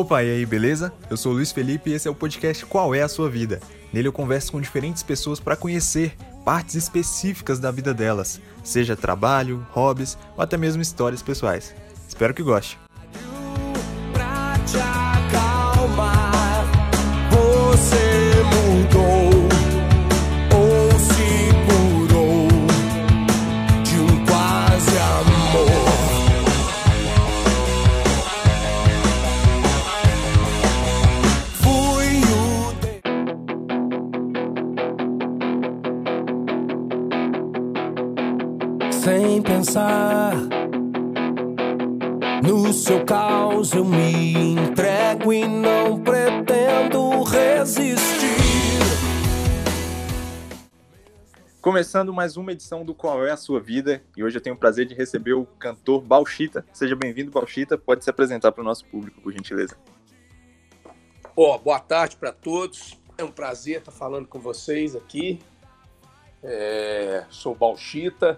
Opa, e aí, beleza? Eu sou o Luiz Felipe e esse é o podcast Qual é a Sua Vida? Nele eu converso com diferentes pessoas para conhecer partes específicas da vida delas, seja trabalho, hobbies ou até mesmo histórias pessoais. Espero que goste. Pra te acalmar, você seu caos eu me entrego e não pretendo resistir. Começando mais uma edição do Qual é a Sua Vida e hoje eu tenho o prazer de receber o cantor Bauchita. Seja bem-vindo, Bauchita. Pode se apresentar para o nosso público, por gentileza. Ó, boa tarde para todos. É um prazer estar falando com vocês aqui. É, sou Bauchita,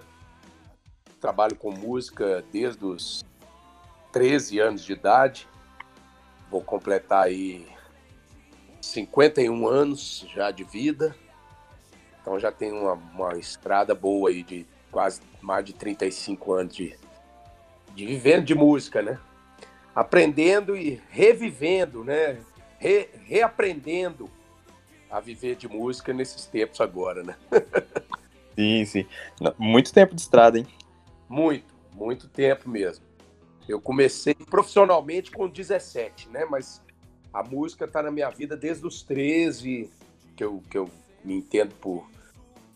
trabalho com música desde os 13 anos de idade. Vou completar aí 51 anos já de vida. Então já tenho uma, uma estrada boa aí de quase mais de 35 anos de, de vivendo de música, né? Aprendendo e revivendo, né? re- reaprendendo a viver de música nesses tempos agora, né? Sim, sim. Muito tempo de estrada, hein? Muito, muito tempo mesmo. Eu comecei profissionalmente com 17, né? Mas a música tá na minha vida desde os 13, que eu, que eu me entendo por.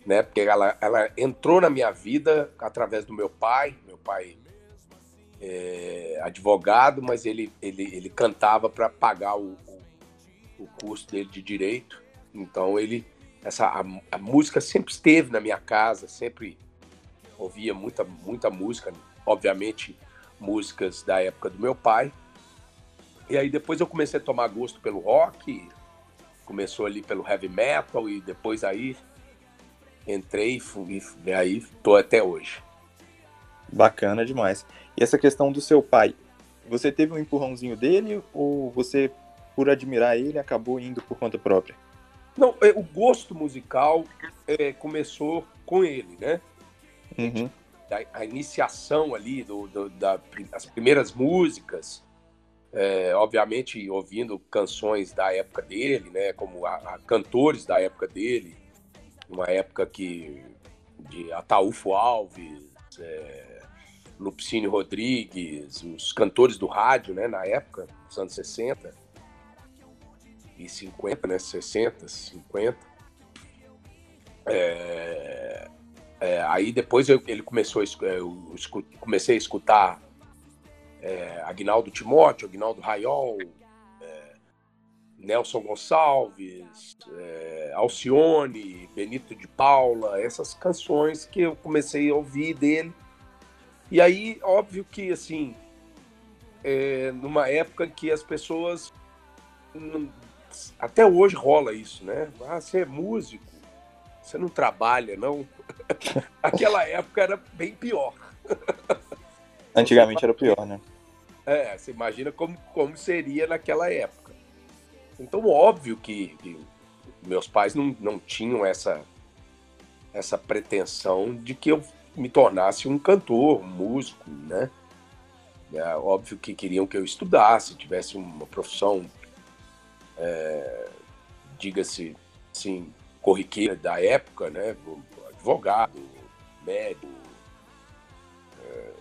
Né? Porque ela, ela entrou na minha vida através do meu pai. Meu pai é advogado, mas ele, ele, ele cantava para pagar o, o, o curso dele de direito. Então ele. Essa, a, a música sempre esteve na minha casa, sempre ouvia muita, muita música, obviamente músicas da época do meu pai. E aí depois eu comecei a tomar gosto pelo rock, começou ali pelo heavy metal e depois aí entrei e e aí tô até hoje. Bacana demais. E essa questão do seu pai, você teve um empurrãozinho dele ou você, por admirar ele, acabou indo por conta própria? Não, é, o gosto musical é, começou com ele, né? Uhum. A, a iniciação ali do, do- da, das primeiras músicas, é, obviamente ouvindo canções da época dele, né, como a, a cantores da época dele, uma época que de Ataúfo Alves, é, Lupicínio Rodrigues, os cantores do rádio, né, na época, nos anos 60 e 50, né, 60, 50. É, é, aí depois eu- ele começou eu escu- comecei a escutar é, Agnaldo Timóteo, Agnaldo Raiol, é, Nelson Gonçalves, é, Alcione, Benito de Paula, essas canções que eu comecei a ouvir dele. E aí, óbvio que assim, é, numa época que as pessoas até hoje rola isso, né? Ah, você é músico, você não trabalha, não. Aquela época era bem pior. Antigamente era pior, né? É, você imagina como, como seria naquela época. Então, óbvio que, que meus pais não, não tinham essa, essa pretensão de que eu me tornasse um cantor, um músico, né? É, óbvio que queriam que eu estudasse, tivesse uma profissão, é, diga-se assim, corriqueira da época, né? Advogado, médico, é,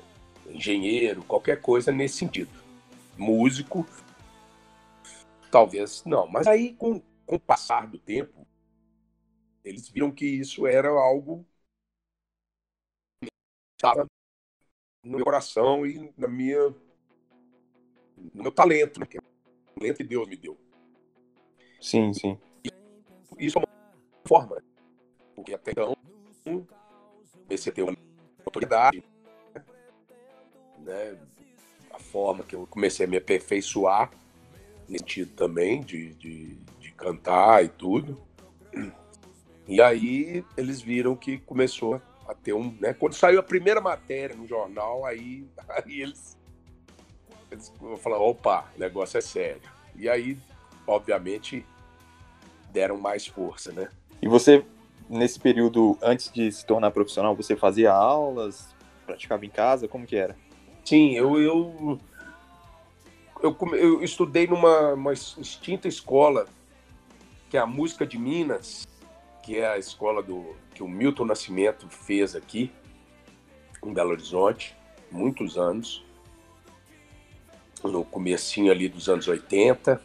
engenheiro, qualquer coisa nesse sentido. Músico, talvez não. Mas aí, com, com o passar do tempo, eles viram que isso era algo que estava no meu coração e na minha, no meu talento, né? que é o talento que Deus me deu. Sim, sim. Isso é uma forma, porque até então comecei a ter uma autoridade, né? A forma que eu comecei a me aperfeiçoar nesse sentido também de, de, de cantar e tudo. E aí eles viram que começou a ter um, né? Quando saiu a primeira matéria no jornal, aí, aí eles, eles falaram, opa, o negócio é sério. E aí, obviamente, deram mais força, né? E você, nesse período, antes de se tornar profissional, você fazia aulas, praticava em casa, como que era? Sim, eu, eu, eu, eu estudei numa uma extinta escola, que é a Música de Minas, que é a escola do, que o Milton Nascimento fez aqui, em Belo Horizonte, muitos anos, no comecinho ali dos anos 80.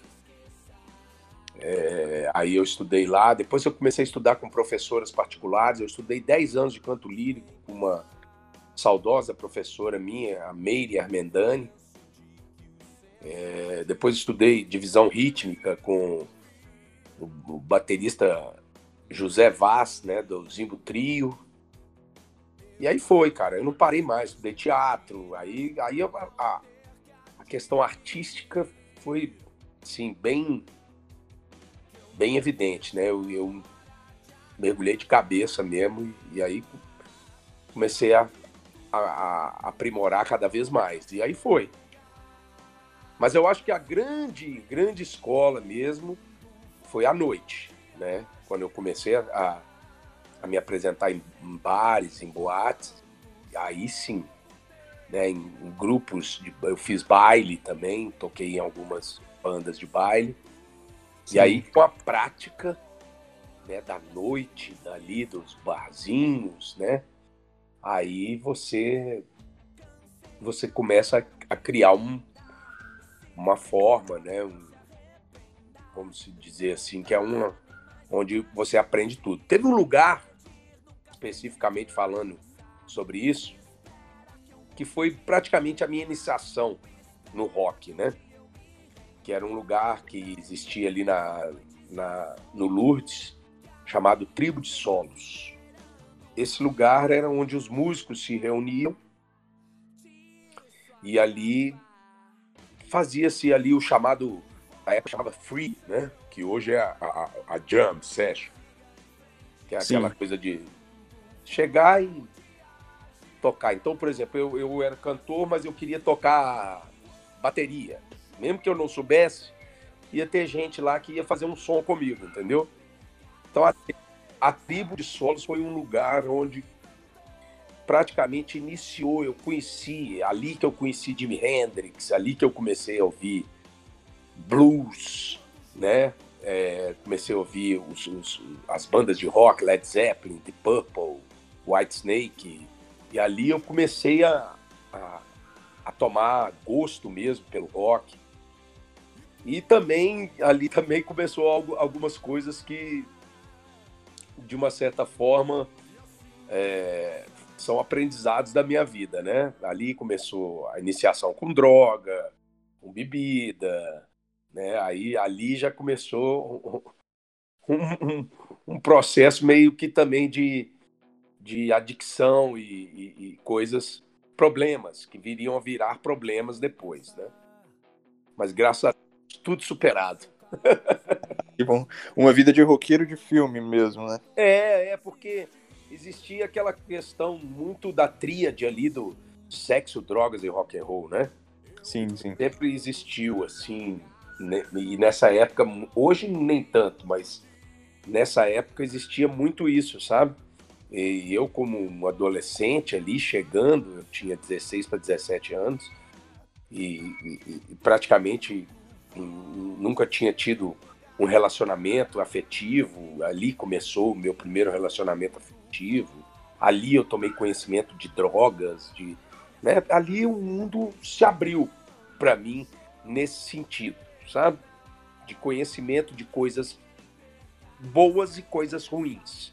É, aí eu estudei lá, depois eu comecei a estudar com professoras particulares, eu estudei 10 anos de canto lírico com uma saudosa professora minha, a Meire Armendani. É, depois estudei divisão rítmica com o, baterista José Vaz, né, do Zimbo Trio. E aí foi, cara. Eu não parei mais, estudei teatro. Aí, aí a, a, a questão artística foi, assim, bem, bem evidente, né? Eu, eu mergulhei de cabeça mesmo e aí comecei a, a, a, aprimorar cada vez mais. E aí foi. Mas eu acho que a grande, grande escola mesmo foi à noite, né? Quando eu comecei a, a me apresentar em, em bares, em boates, aí sim, né, em, em, grupos, de, eu fiz baile também, toquei em algumas bandas de baile. Sim. E aí com a prática né, da noite, dali dos barzinhos, né? Aí você você começa a, a criar um, uma forma, né? Um, vamos dizer assim, que é uma onde você aprende tudo. Teve um lugar especificamente falando sobre isso, que foi praticamente a minha iniciação no rock, né? Que era um lugar que existia ali na, na, no Lourdes, chamado Tribo de Solos. Esse lugar era onde os músicos se reuniam e ali fazia-se ali o chamado, a época chamava Free, né? Que hoje é a, a, a Jam Session, que é aquela Sim. coisa de chegar e tocar. Então, por exemplo, eu, eu era cantor, mas eu queria tocar bateria. Mesmo que eu não soubesse, ia ter gente lá que ia fazer um som comigo, entendeu? Então, a, a tribo de solos foi um lugar onde praticamente iniciou, eu conheci, ali que eu conheci Jimi Hendrix, ali que eu comecei a ouvir blues, né? É, comecei a ouvir os, os, as bandas de rock, Led Zeppelin, The Purple, White Snake. E ali eu comecei a, a, a tomar gosto mesmo pelo rock. E também, ali também começou algo, algumas coisas que, de uma certa forma, é, são aprendizados da minha vida, né? Ali começou a iniciação com droga, com bebida, né? Aí ali já começou um, um, um processo meio que também de, de adicção e, e, e, coisas, problemas, que viriam a virar problemas depois, né? Mas graças a tudo superado. Que bom. Uma vida de roqueiro de filme mesmo, né? É, é porque existia aquela questão muito da tríade ali do sexo, drogas e rock and roll, né? Sim, sim. Sempre existiu, assim, né? e nessa época, hoje nem tanto, mas nessa época existia muito isso, sabe? E eu, como um adolescente ali, chegando, eu tinha 16 para 17 anos, e, e, e, praticamente nunca tinha tido um relacionamento afetivo. Ali começou o meu primeiro relacionamento afetivo. Ali eu tomei conhecimento de drogas, de né? ali o mundo se abriu para mim nesse sentido, sabe? De conhecimento de coisas boas e coisas ruins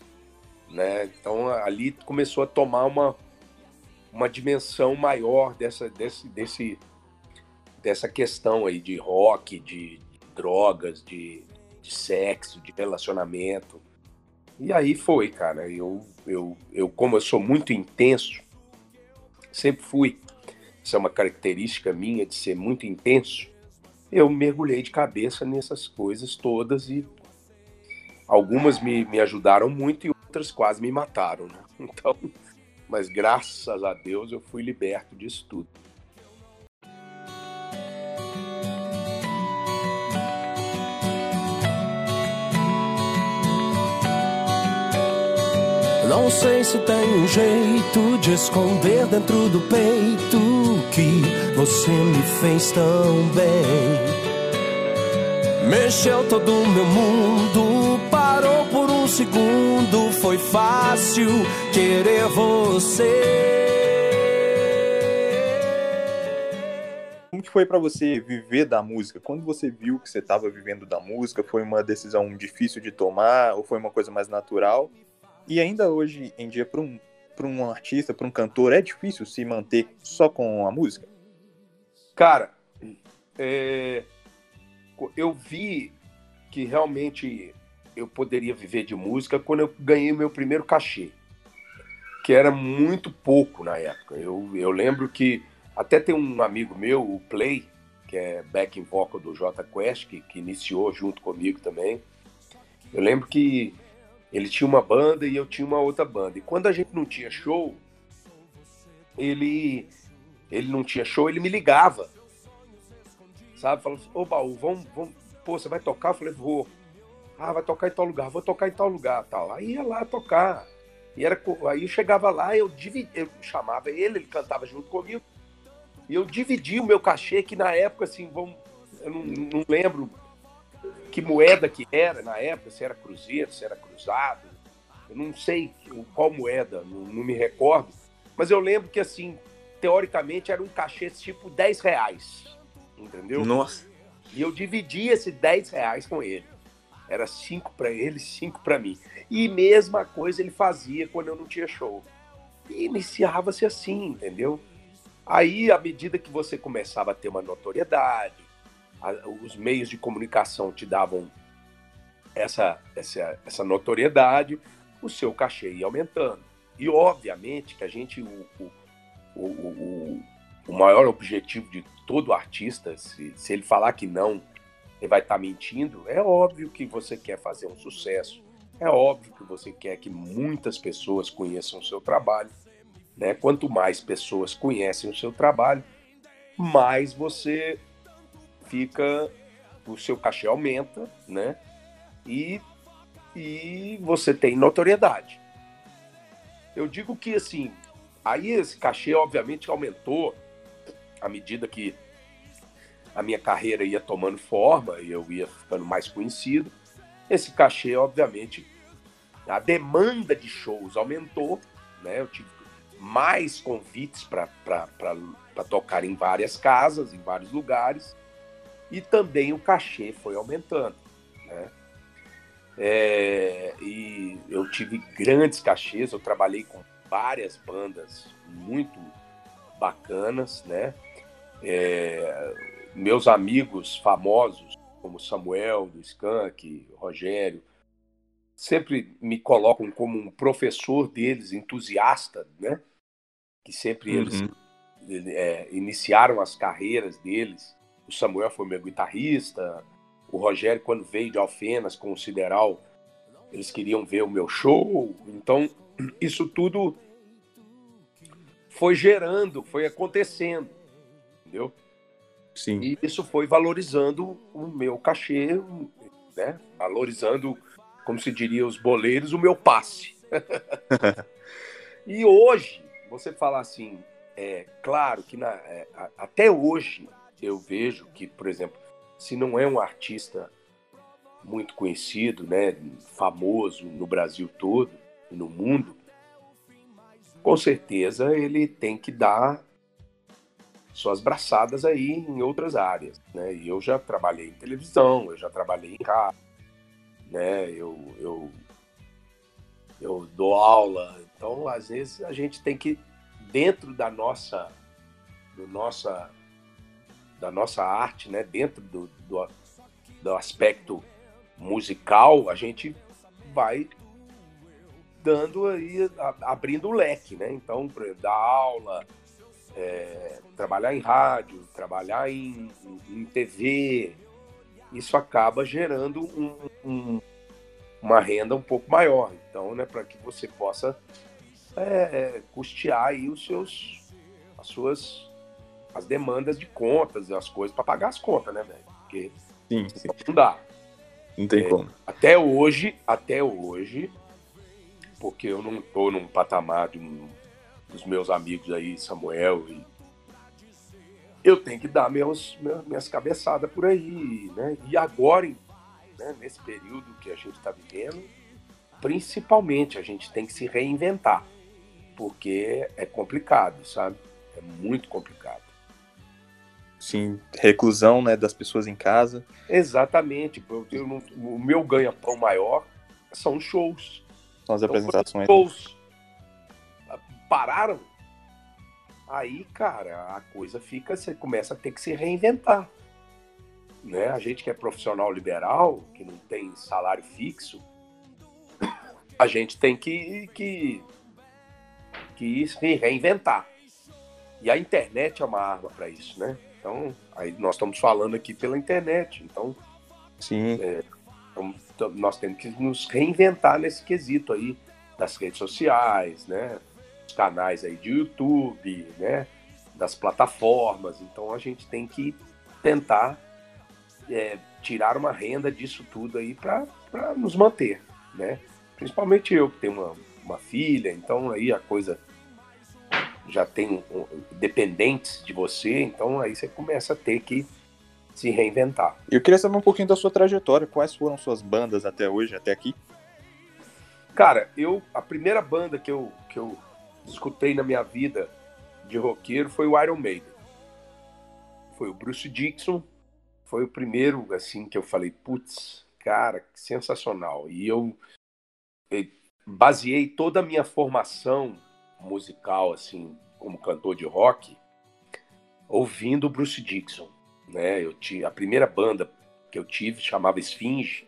né? Então ali começou a tomar uma, uma dimensão maior dessa, desse, desse, dessa questão aí de rock, de, de drogas, de, de, sexo, de relacionamento. E aí foi, cara. Eu, eu, eu, como eu sou muito intenso, sempre fui. Isso é uma característica minha de ser muito intenso. Eu mergulhei de cabeça nessas coisas todas e algumas me, me ajudaram muito e outras quase me mataram, né? Então, mas graças a Deus eu fui liberto disso tudo. Não sei se tem um jeito de esconder dentro do peito que você me fez tão bem. Mexeu todo o meu mundo, parou por um segundo. Foi fácil querer você. Como que foi para você viver da música? Quando você viu que você estava vivendo da música, foi uma decisão difícil de tomar ou foi uma coisa mais natural? E ainda hoje em dia, para um, um artista, para um cantor, é difícil se manter só com a música? Cara, é... eu vi que realmente eu poderia viver de música quando eu ganhei meu primeiro cachê, que era muito pouco na época. Eu, eu lembro que até tem um amigo meu, o Play, que é backing vocal do J Quest, que, que iniciou junto comigo também. Eu lembro que ele tinha uma banda e eu tinha uma outra banda. E quando a gente não tinha show, ele ele não tinha show, ele me ligava. Sabe? Falou assim, ô Baú, vamos, vamos. Pô, você vai tocar? Eu falei, vou. Ah, vai tocar em tal lugar, vou tocar em tal lugar, tal. Aí ia lá tocar. E era, aí eu chegava lá, eu, dividi, eu chamava ele, ele cantava junto comigo. E eu dividi o meu cachê, que na época, assim, vamos, eu não, não lembro que moeda que era na época, se era cruzeiro, se era cruzado, eu não sei qual moeda, não, não, me recordo, mas eu lembro que, assim, teoricamente era um cachê tipo 10 reais, entendeu? Nossa! E eu dividi esses 10 reais com ele. Era 5 para ele, 5 para mim. E mesma coisa ele fazia quando eu não tinha show. E iniciava-se assim, entendeu? Aí, à medida que você começava a ter uma notoriedade, os meios de comunicação te davam essa, essa, essa notoriedade, o seu cachê ia aumentando. E, obviamente, que a gente, o, o, o, o maior objetivo de todo artista, se, se ele falar que não, ele vai estar tá mentindo, é óbvio que você quer fazer um sucesso, é óbvio que você quer que muitas pessoas conheçam o seu trabalho. Né? Quanto mais pessoas conhecem o seu trabalho, mais você fica, o seu cachê aumenta, né? E, e você tem notoriedade. Eu digo que assim, aí esse cachê obviamente aumentou à medida que a minha carreira ia tomando forma e eu ia ficando mais conhecido. Esse cachê, obviamente, a demanda de shows aumentou, né? Eu tive mais convites para tocar em várias casas, em vários lugares e também o cachê foi aumentando. Né? É, e eu tive grandes cachês, eu trabalhei com várias bandas muito bacanas, né? É, meus amigos famosos, como Samuel do Skank, Rogério, sempre me colocam como um professor deles, entusiasta, né? Que sempre eles uhum. é, iniciaram as carreiras deles o Samuel foi meu guitarrista. O Rogério, quando veio de Alfenas com o Sideral, eles queriam ver o meu show. Então, isso tudo foi gerando, foi acontecendo, entendeu? Sim. E isso foi valorizando o meu cachê, né? Valorizando, como se diria os boleiros, o meu passe. e hoje, você fala assim, é claro que na, é, até hoje eu vejo que, por exemplo, se não é um artista muito conhecido, né, famoso no Brasil todo e no mundo, com certeza ele tem que dar suas braçadas aí em outras áreas, né? E eu já trabalhei em televisão, eu já trabalhei em rádio, né? Eu, eu, eu dou aula, então às vezes a gente tem que dentro da nossa do nossa da nossa arte, né, dentro do, do, do aspecto musical, a gente vai dando aí, abrindo o leque, né? Então, dar aula, é, trabalhar em rádio, trabalhar em, em, TV, isso acaba gerando um, um, uma renda um pouco maior. Então, né, para que você possa é, custear aí os seus, as suas as demandas de contas, as coisas para pagar as contas, né, velho? Porque sim, sim. não dá. Não tem é, como. Até hoje, até hoje, porque eu não estou num patamar de um, dos meus amigos aí, Samuel, e eu tenho que dar meus, minhas cabeçadas por aí, né? E agora, né, nesse período que a gente está vivendo, principalmente a gente tem que se reinventar, porque é complicado, sabe? É muito complicado. Sim, reclusão né, das pessoas em casa. Exatamente. Eu, eu não, o meu ganha-pão maior são shows. São as então, apresentações. Shows pararam, aí, cara, a coisa fica, você começa a ter que se reinventar. Né? A gente que é profissional liberal, que não tem salário fixo, a gente tem que, que, que se reinventar. E a internet é uma arma para isso, né? Então, aí nós estamos falando aqui pela internet. Então, Sim. É, então, nós temos que nos reinventar nesse quesito aí das redes sociais, né? Os canais aí de YouTube, né? Das plataformas. Então a gente tem que tentar é, tirar uma renda disso tudo aí para nos manter, né? Principalmente eu que tenho uma, uma filha, então aí a coisa já tem dependentes de você, então aí você começa a ter que se reinventar. Eu queria saber um pouquinho da sua trajetória, quais foram suas bandas até hoje, até aqui? Cara, eu a primeira banda que eu, que eu escutei na minha vida de roqueiro foi o Iron Maiden. Foi o Bruce Dixon, foi o primeiro assim que eu falei, putz, cara, que sensacional. E eu, eu baseei toda a minha formação musical assim, como cantor de rock, ouvindo Bruce Dixon né? Eu tinha a primeira banda que eu tive chamava Esfinge.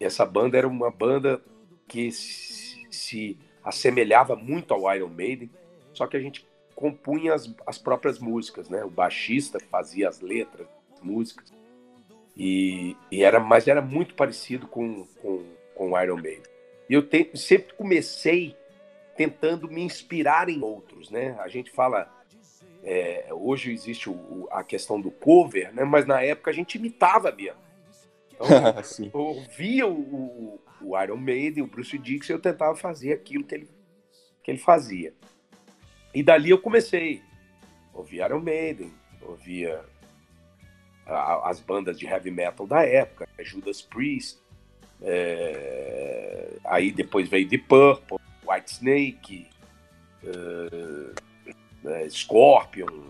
Essa banda era uma banda que se, se assemelhava muito ao Iron Maiden, só que a gente compunha as, as próprias músicas, né? O baixista fazia as letras, as músicas. E, e era, mas era muito parecido com, com, com o Iron Maiden. E eu te, sempre comecei tentando me inspirar em outros, né? A gente fala é, hoje existe o, a questão do cover, né? Mas na época a gente imitava mesmo. Então, eu ouvia o, o, Iron Maiden, o Bruce Dixon, e eu tentava fazer aquilo que ele, que ele fazia. E dali eu comecei. Ouvia Iron Maiden, ouvia a, as bandas de heavy metal da época, Judas Priest, é, aí depois veio The Purple, White Snake, né, Scorpion.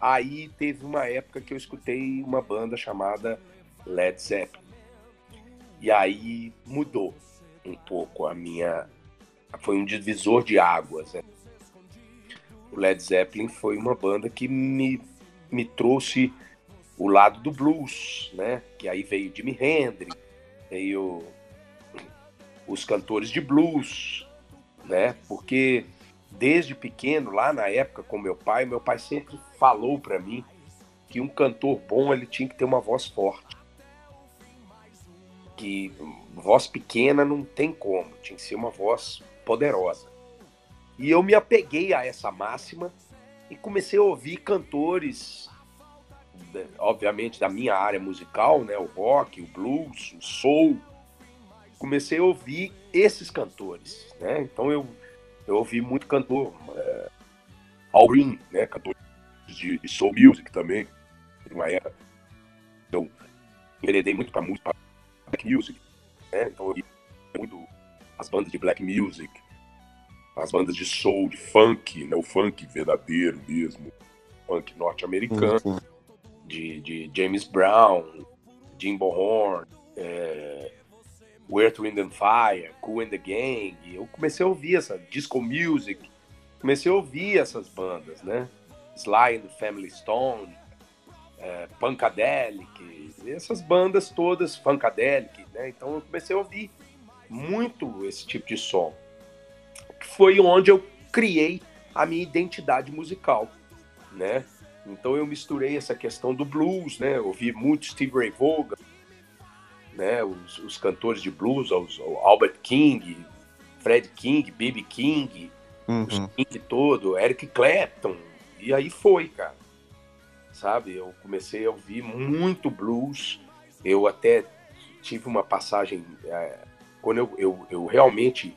Aí teve uma época que eu escutei uma banda chamada Led Zeppelin. E aí mudou um pouco a minha. Foi um divisor de águas. Né? O Led Zeppelin foi uma banda que me, me trouxe o lado do blues, né? Que aí veio Jimi Hendrix, veio os cantores de blues, né? Porque desde pequeno, lá na época com meu pai, meu pai sempre falou para mim que um cantor bom ele tinha que ter uma voz forte. Que voz pequena não tem como, tinha que ser uma voz poderosa. E eu me apeguei a essa máxima e comecei a ouvir cantores, obviamente da minha área musical, né, o rock, o blues, o soul. Comecei a ouvir esses cantores, né? Então eu eu ouvi muito cantor, é, Al Green, né, cantor de, de soul music também, uma era. Então, enveredei muito para música, black music, né, então eu ouvi muito as bandas de black music, as bandas de soul, de funk, né, o funk verdadeiro mesmo, funk norte-americano, uhum. de, de James Brown, Jimbo Horn, é, o Earth, Wind and Fire, Cool and the Gang. Eu comecei a ouvir essa disco music, comecei a ouvir essas bandas, né? Sly and the Family Stone, é, Punkadelic, essas bandas todas, Funkadelic, né? Então eu comecei a ouvir muito esse tipo de som. Foi onde eu criei a minha identidade musical, né? Então eu misturei essa questão do blues, né? Eu ouvi muito Steve Ray Vaughan, né, os, os cantores de blues, os, Albert King, Fred King, B.B. King, uhum. os King todo, Eric Clapton, e aí foi, cara. Sabe, eu comecei a ouvir muito blues, eu até tive uma passagem, é, quando eu, eu, eu realmente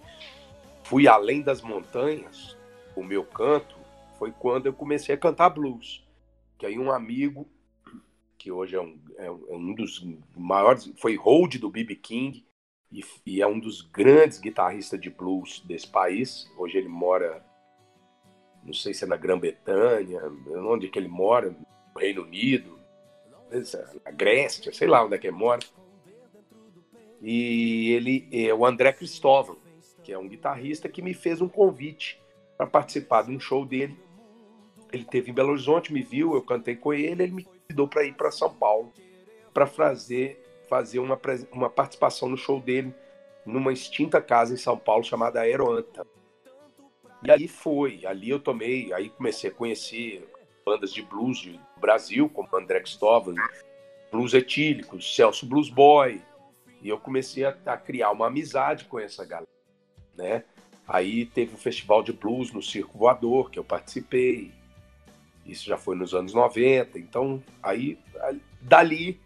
fui além das montanhas, o meu canto, foi quando eu comecei a cantar blues. Que aí um amigo, que hoje é um, é um é dos maiores, foi hold do B.B. King, e, e, é um dos grandes guitarristas de blues desse país. Hoje ele mora, não sei se é na Grã-Bretanha, onde é que ele mora, no Reino Unido, na Grécia, sei lá onde é que ele mora. E ele é o André Cristóvão, que é um guitarrista que me fez um convite para participar de um show dele. Ele teve em Belo Horizonte, me viu, eu cantei com ele, ele me convidou para ir para São Paulo para fazer fazer uma, uma participação no show dele numa extinta casa em São Paulo chamada Aeroanta. E aí foi, ali eu tomei, aí comecei a conhecer bandas de blues do Brasil, como André Cristóvão, Blues Etílicos, Celso Blues Boy, e eu comecei a, a, criar uma amizade com essa galera, né? Aí teve o Festival de Blues no Circo Voador, que eu participei, isso já foi nos anos 90, então aí dali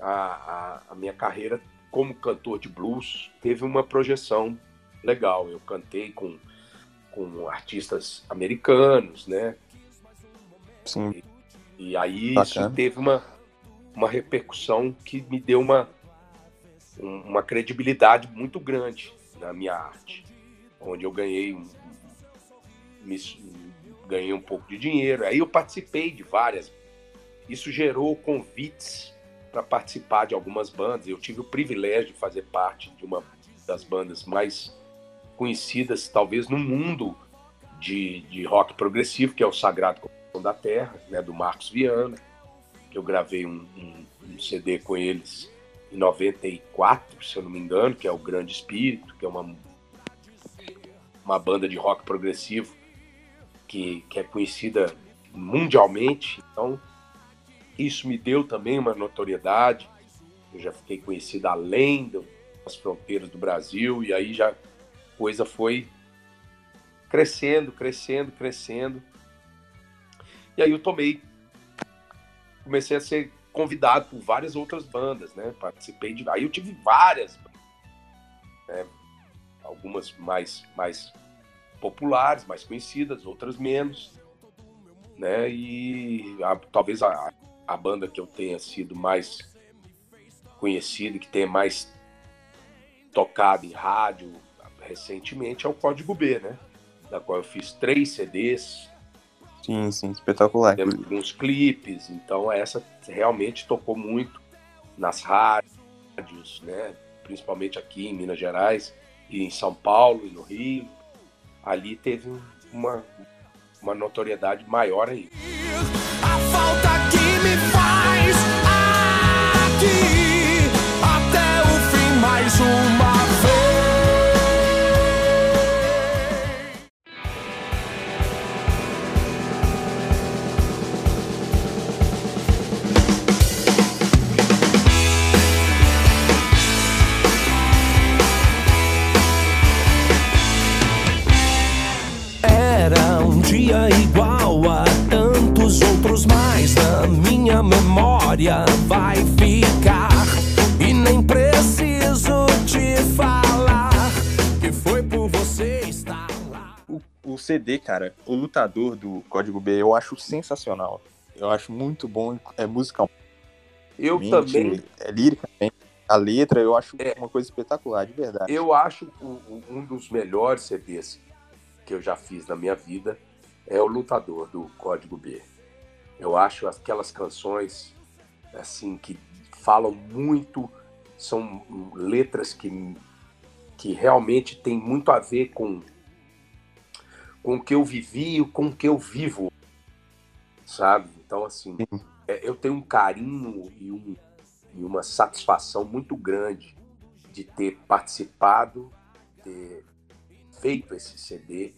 a, a, a minha carreira como cantor de blues teve uma projeção legal. Eu cantei com, com artistas americanos, né? Sim. E, e aí Bacana. isso teve uma, uma repercussão que me deu uma, uma credibilidade muito grande na minha arte, onde eu ganhei um, me, ganhei um pouco de dinheiro. Aí eu participei de várias. Isso gerou convites para participar de algumas bandas. Eu tive o privilégio de fazer parte de uma das bandas mais conhecidas, talvez, no mundo de, de rock progressivo, que é o Sagrado Coração da Terra, né, do Marcos Viana. Eu gravei um, um, um, CD com eles em 94, se eu não me engano, que é o Grande Espírito, que é uma, uma banda de rock progressivo que, que é conhecida mundialmente. Então, isso me deu também uma notoriedade. Eu já fiquei conhecido além das fronteiras do Brasil e aí já a coisa foi crescendo, crescendo, crescendo. E aí eu tomei, comecei a ser convidado por várias outras bandas, né? Participei de, aí eu tive várias, né? algumas mais mais populares, mais conhecidas, outras menos, né? E a, talvez a, a banda que eu tenha sido mais conhecido, que tenha mais tocado em rádio recentemente é o Código B, né? Da qual eu fiz três CDs. Sim, sim, espetacular. Temos alguns clipes, então essa realmente tocou muito nas rádios, né? Principalmente aqui em Minas Gerais e em São Paulo e no Rio. Ali teve uma, uma notoriedade maior ainda. A falta me faz aqui até o fim mais uma CD, cara, o lutador do Código B, eu acho sensacional. Eu acho muito bom, é musical. Eu também. É lírica A letra eu acho é, uma coisa espetacular, de verdade. Eu acho um dos melhores CDs que eu já fiz na minha vida é o Lutador do Código B. Eu acho aquelas canções assim que falam muito, são letras que, que realmente tem muito a ver com com o que eu vivi e com o que eu vivo, sabe? Então assim, é, eu tenho um carinho e, um, e uma satisfação muito grande de ter participado, ter feito esse CD,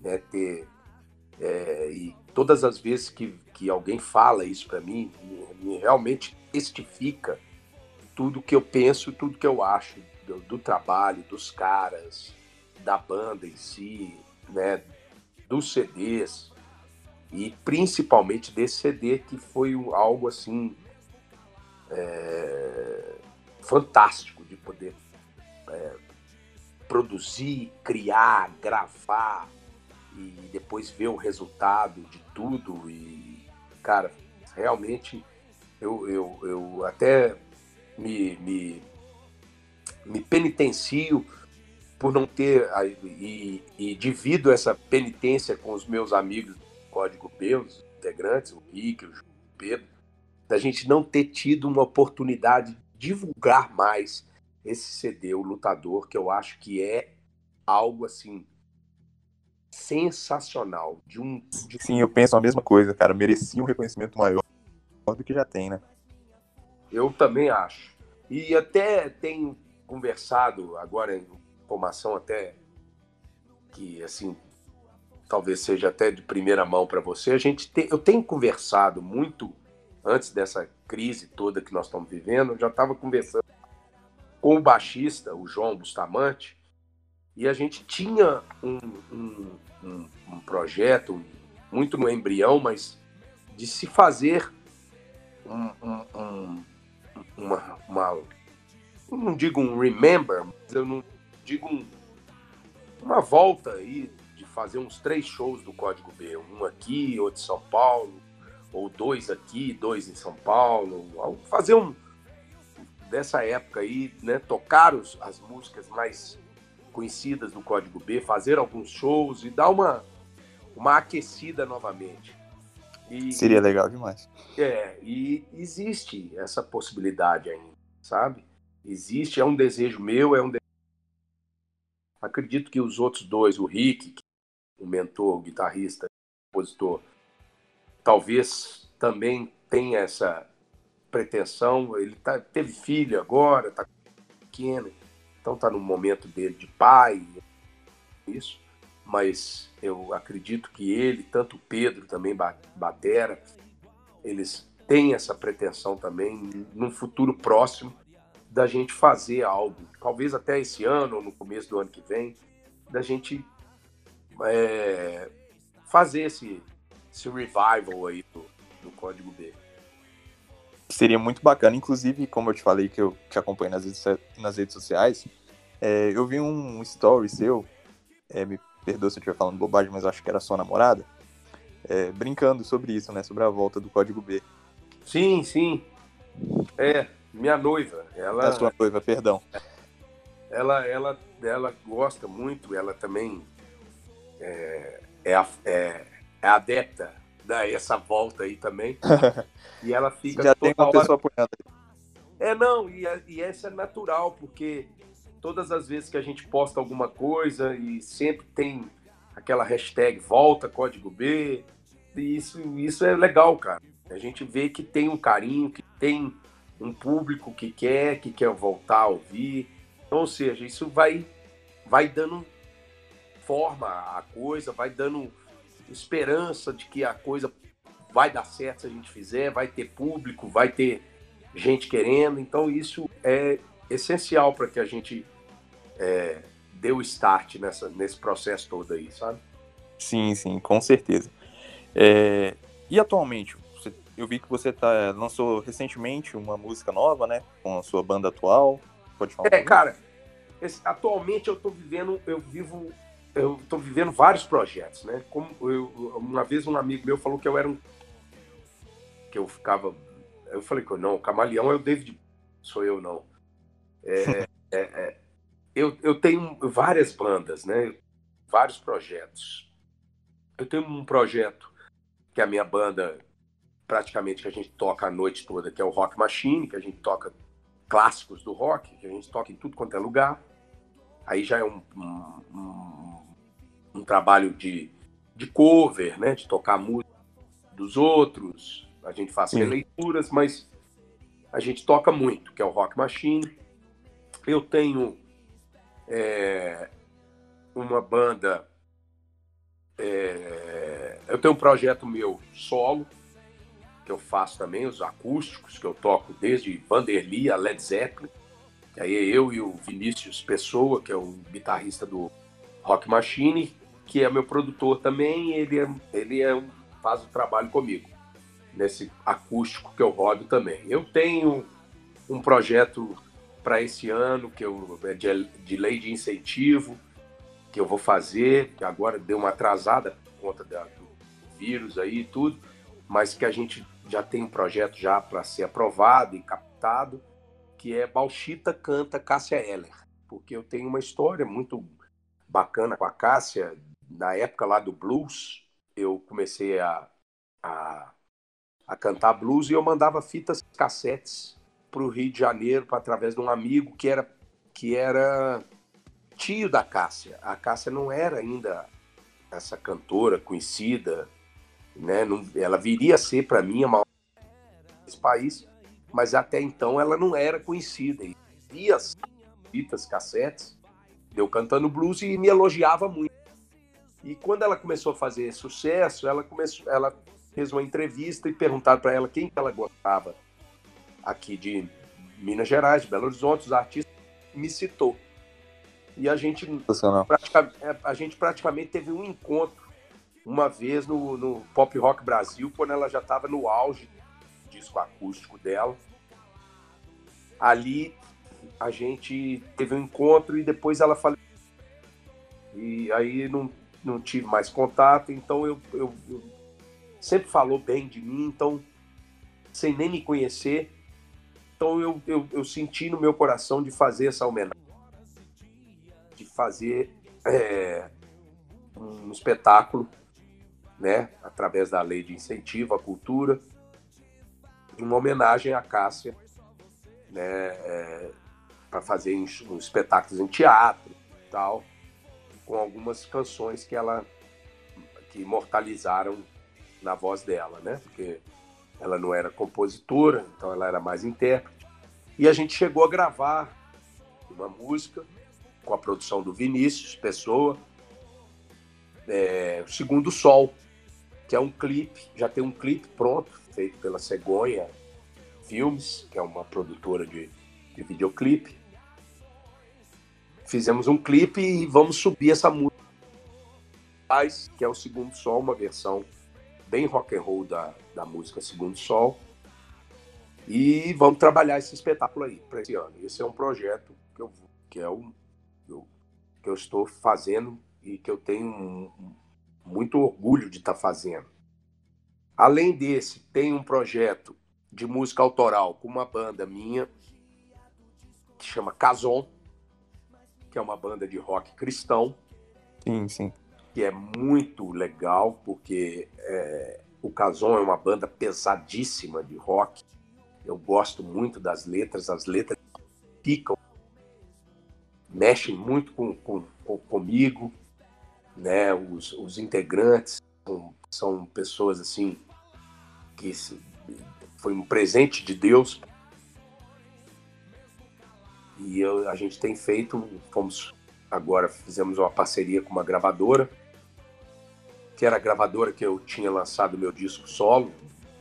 né, ter é, e todas as vezes que, que alguém fala isso para mim, me, me, realmente testifica tudo que eu penso, tudo que eu acho do, do, trabalho, dos caras, da banda em si, né, dos CDs e principalmente desse CD que foi algo assim é, fantástico de poder é, produzir, criar, gravar e depois ver o resultado de tudo. E, cara, realmente eu, eu, eu até me, me, me penitencio por não ter e, e, divido essa penitência com os meus amigos do Código B, os integrantes, o Rick, o Pedro, da gente não ter tido uma oportunidade de divulgar mais esse CD, o Lutador, que eu acho que é algo assim sensacional. De um, de... Sim, eu penso a mesma coisa, cara. Merecia um reconhecimento maior do que já tem, né? Eu também acho. E até tenho conversado agora informação até que assim talvez seja até de primeira mão para você. A gente eu tenho conversado muito antes dessa crise toda que nós estamos vivendo. Eu já estava conversando com o baixista, o João Bustamante, e a gente tinha um, um, um, um projeto muito no embrião, mas de se fazer um, uma, uma, não digo um remember, mas eu não digo um, uma volta aí de fazer uns três shows do Código B, um aqui, outro em São Paulo, ou dois aqui, dois em São Paulo, fazer um dessa época aí, né, tocar os, as músicas mais conhecidas do Código B, fazer alguns shows e dar uma uma aquecida novamente. E, Seria legal demais. É, e existe essa possibilidade ainda, sabe? Existe, é um desejo meu, é um desejo... Acredito que os outros dois, o Rick, o mentor, o guitarrista, o compositor, talvez também tenha essa pretensão. Ele tá, teve filho agora, tá pequeno, então tá no momento dele de pai, isso mas eu acredito que ele, tanto o Pedro também Batera, eles têm essa pretensão também, num futuro próximo, da gente fazer algo, talvez até esse ano ou no começo do ano que vem, da gente é, fazer esse, esse revival aí do, do Código B. Seria muito bacana, inclusive, como eu te falei que eu te acompanho nas redes, nas redes sociais, é, eu vi um story seu, é, me perdoa se eu estiver falando bobagem, mas acho que era sua namorada, é, brincando sobre isso, né? Sobre a volta do código B. Sim, sim. É, minha noiva. Ela, a sua noiva, perdão. Ela, ela, ela gosta muito, ela também é, é, é, é adepta dessa volta aí também. e ela fica. Já tem uma hora... pessoa apoiando. É, não, e, e essa é natural, porque todas as vezes que a gente posta alguma coisa e sempre tem aquela hashtag volta código B, e isso, isso é legal, cara. A gente vê que tem um carinho, que tem um público que quer, que quer voltar a ouvir. Então, ou seja, isso vai, vai dando forma à coisa, vai dando esperança de que a coisa vai dar certo se a gente fizer, vai ter público, vai ter gente querendo. Então, isso é essencial para que a gente é, deu start nessa, nesse processo todo aí, sabe? Sim, sim, com certeza. É, e atualmente, eu vi que você tá, lançou recentemente uma música nova, né? Com a sua banda atual. Pode falar? É, cara, esse, atualmente eu tô vivendo, eu vivo, eu tô vivendo vários projetos, né? Como eu, uma vez um amigo meu falou que eu era um. que eu ficava. Eu falei que não, o camaleão é o David, sou eu não. É, é, é, eu, eu tenho várias bandas, né? Vários projetos. Eu tenho um projeto que a minha banda, praticamente, que a gente toca a noite toda, que é o Rock Machine, que a gente toca clássicos do rock, que a gente toca em tudo quanto é lugar. Aí já é um, um, um, um trabalho de, de cover, né? De tocar música dos outros. A gente faz leituras, mas a gente toca muito, que é o Rock Machine. Eu tenho é, uma banda. É, eu tenho um projeto meu solo, que eu faço também, os acústicos, que eu toco desde Vanderly a Led Zeppelin. Aí é eu e o Vinícius Pessoa, que é o guitarrista do Rock Machine, que é meu produtor também, ele, é, ele é faz o trabalho comigo, nesse acústico que eu rodo também. Eu tenho um projeto para esse ano, que eu, é de, de lei de incentivo, que eu vou fazer, que agora deu uma atrasada por conta da, do vírus aí e tudo, mas que a gente já tem um projeto já para ser aprovado e captado, que é Bauchita Canta Cássia Eller, porque eu tenho uma história muito bacana com a Cássia, na época lá do blues, eu comecei a, a, a cantar blues e eu mandava fitas cassetes para o Rio de Janeiro através de um amigo que era, que era tio da Cássia. A Cássia não era ainda essa cantora conhecida, né? Não, ela viria a ser para mim a maior desse país, mas até então ela não era conhecida. E via as fitas, cassetes, eu cantando blues e me elogiava muito. E quando ela começou a fazer sucesso, ela começou, ela fez uma entrevista e perguntaram para ela quem ela gostava aqui de Minas Gerais, de Belo Horizonte, os artistas, me citou. E a gente, praticamente, é, a gente praticamente teve um encontro uma vez no, no Pop Rock Brasil, quando ela já estava no auge do disco acústico dela. Ali a gente teve um encontro e depois ela falou. E aí não, não tive mais contato, então eu, eu, eu sempre falou bem de mim, então, sem nem me conhecer. Então eu, eu, eu senti no meu coração de fazer essa homenagem, de fazer é, um espetáculo, né, através da lei de incentivo à cultura, uma homenagem à Cássia, né, é, para fazer uns, espetáculos em teatro tal com algumas canções que ela que imortalizaram na voz dela, né? Porque ela não era compositora, então ela era mais intérprete. E a gente chegou a gravar uma música com a produção do Vinícius Pessoa, é, Segundo Sol, que é um clipe, já tem um clipe pronto, feito pela Cegonha Filmes, que é uma produtora de, de videoclipe fizemos um clipe e vamos subir essa música que é o Segundo Sol, uma versão bem rock and roll da, da música Segundo Sol. E vamos trabalhar esse espetáculo aí para esse ano. Esse é um projeto que eu, que é um, eu, que eu estou fazendo e que eu tenho um, muito orgulho de estar tá fazendo. Além desse, tem um projeto de música autoral com uma banda minha que chama Cason que é uma banda de rock cristão. Sim, sim. Que é muito legal, porque é, o Cason é uma banda pesadíssima de rock. Eu gosto muito das letras, as letras ficam, mexem muito com, com, com comigo, né? Os, os integrantes são, são pessoas assim que foi um presente de Deus e eu, a gente tem feito, fomos agora fizemos uma parceria com uma gravadora, que era a gravadora que eu tinha lançado meu disco solo,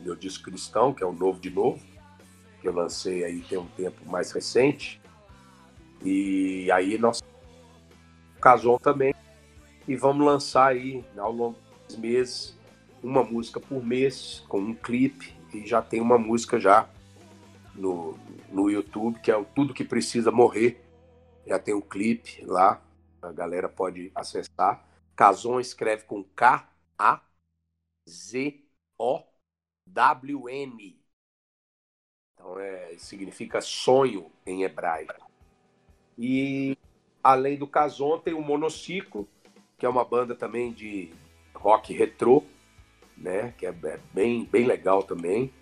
meu disco cristão, que é o Novo de Novo, que eu lancei aí tem um tempo mais recente. E aí nós casou também e vamos lançar aí ao longo dos meses uma música por mês com um clipe e já tem uma música já no, no YouTube, que é o Tudo Que Precisa Morrer. Já tem um clipe lá, a galera pode acessar. Cazon escreve com K-A-Z-O-W-N. Então, é, significa sonho em hebraico. E além do Cazon, tem o Monociclo, que é uma banda também de rock retrô, né? Que é bem, bem legal também.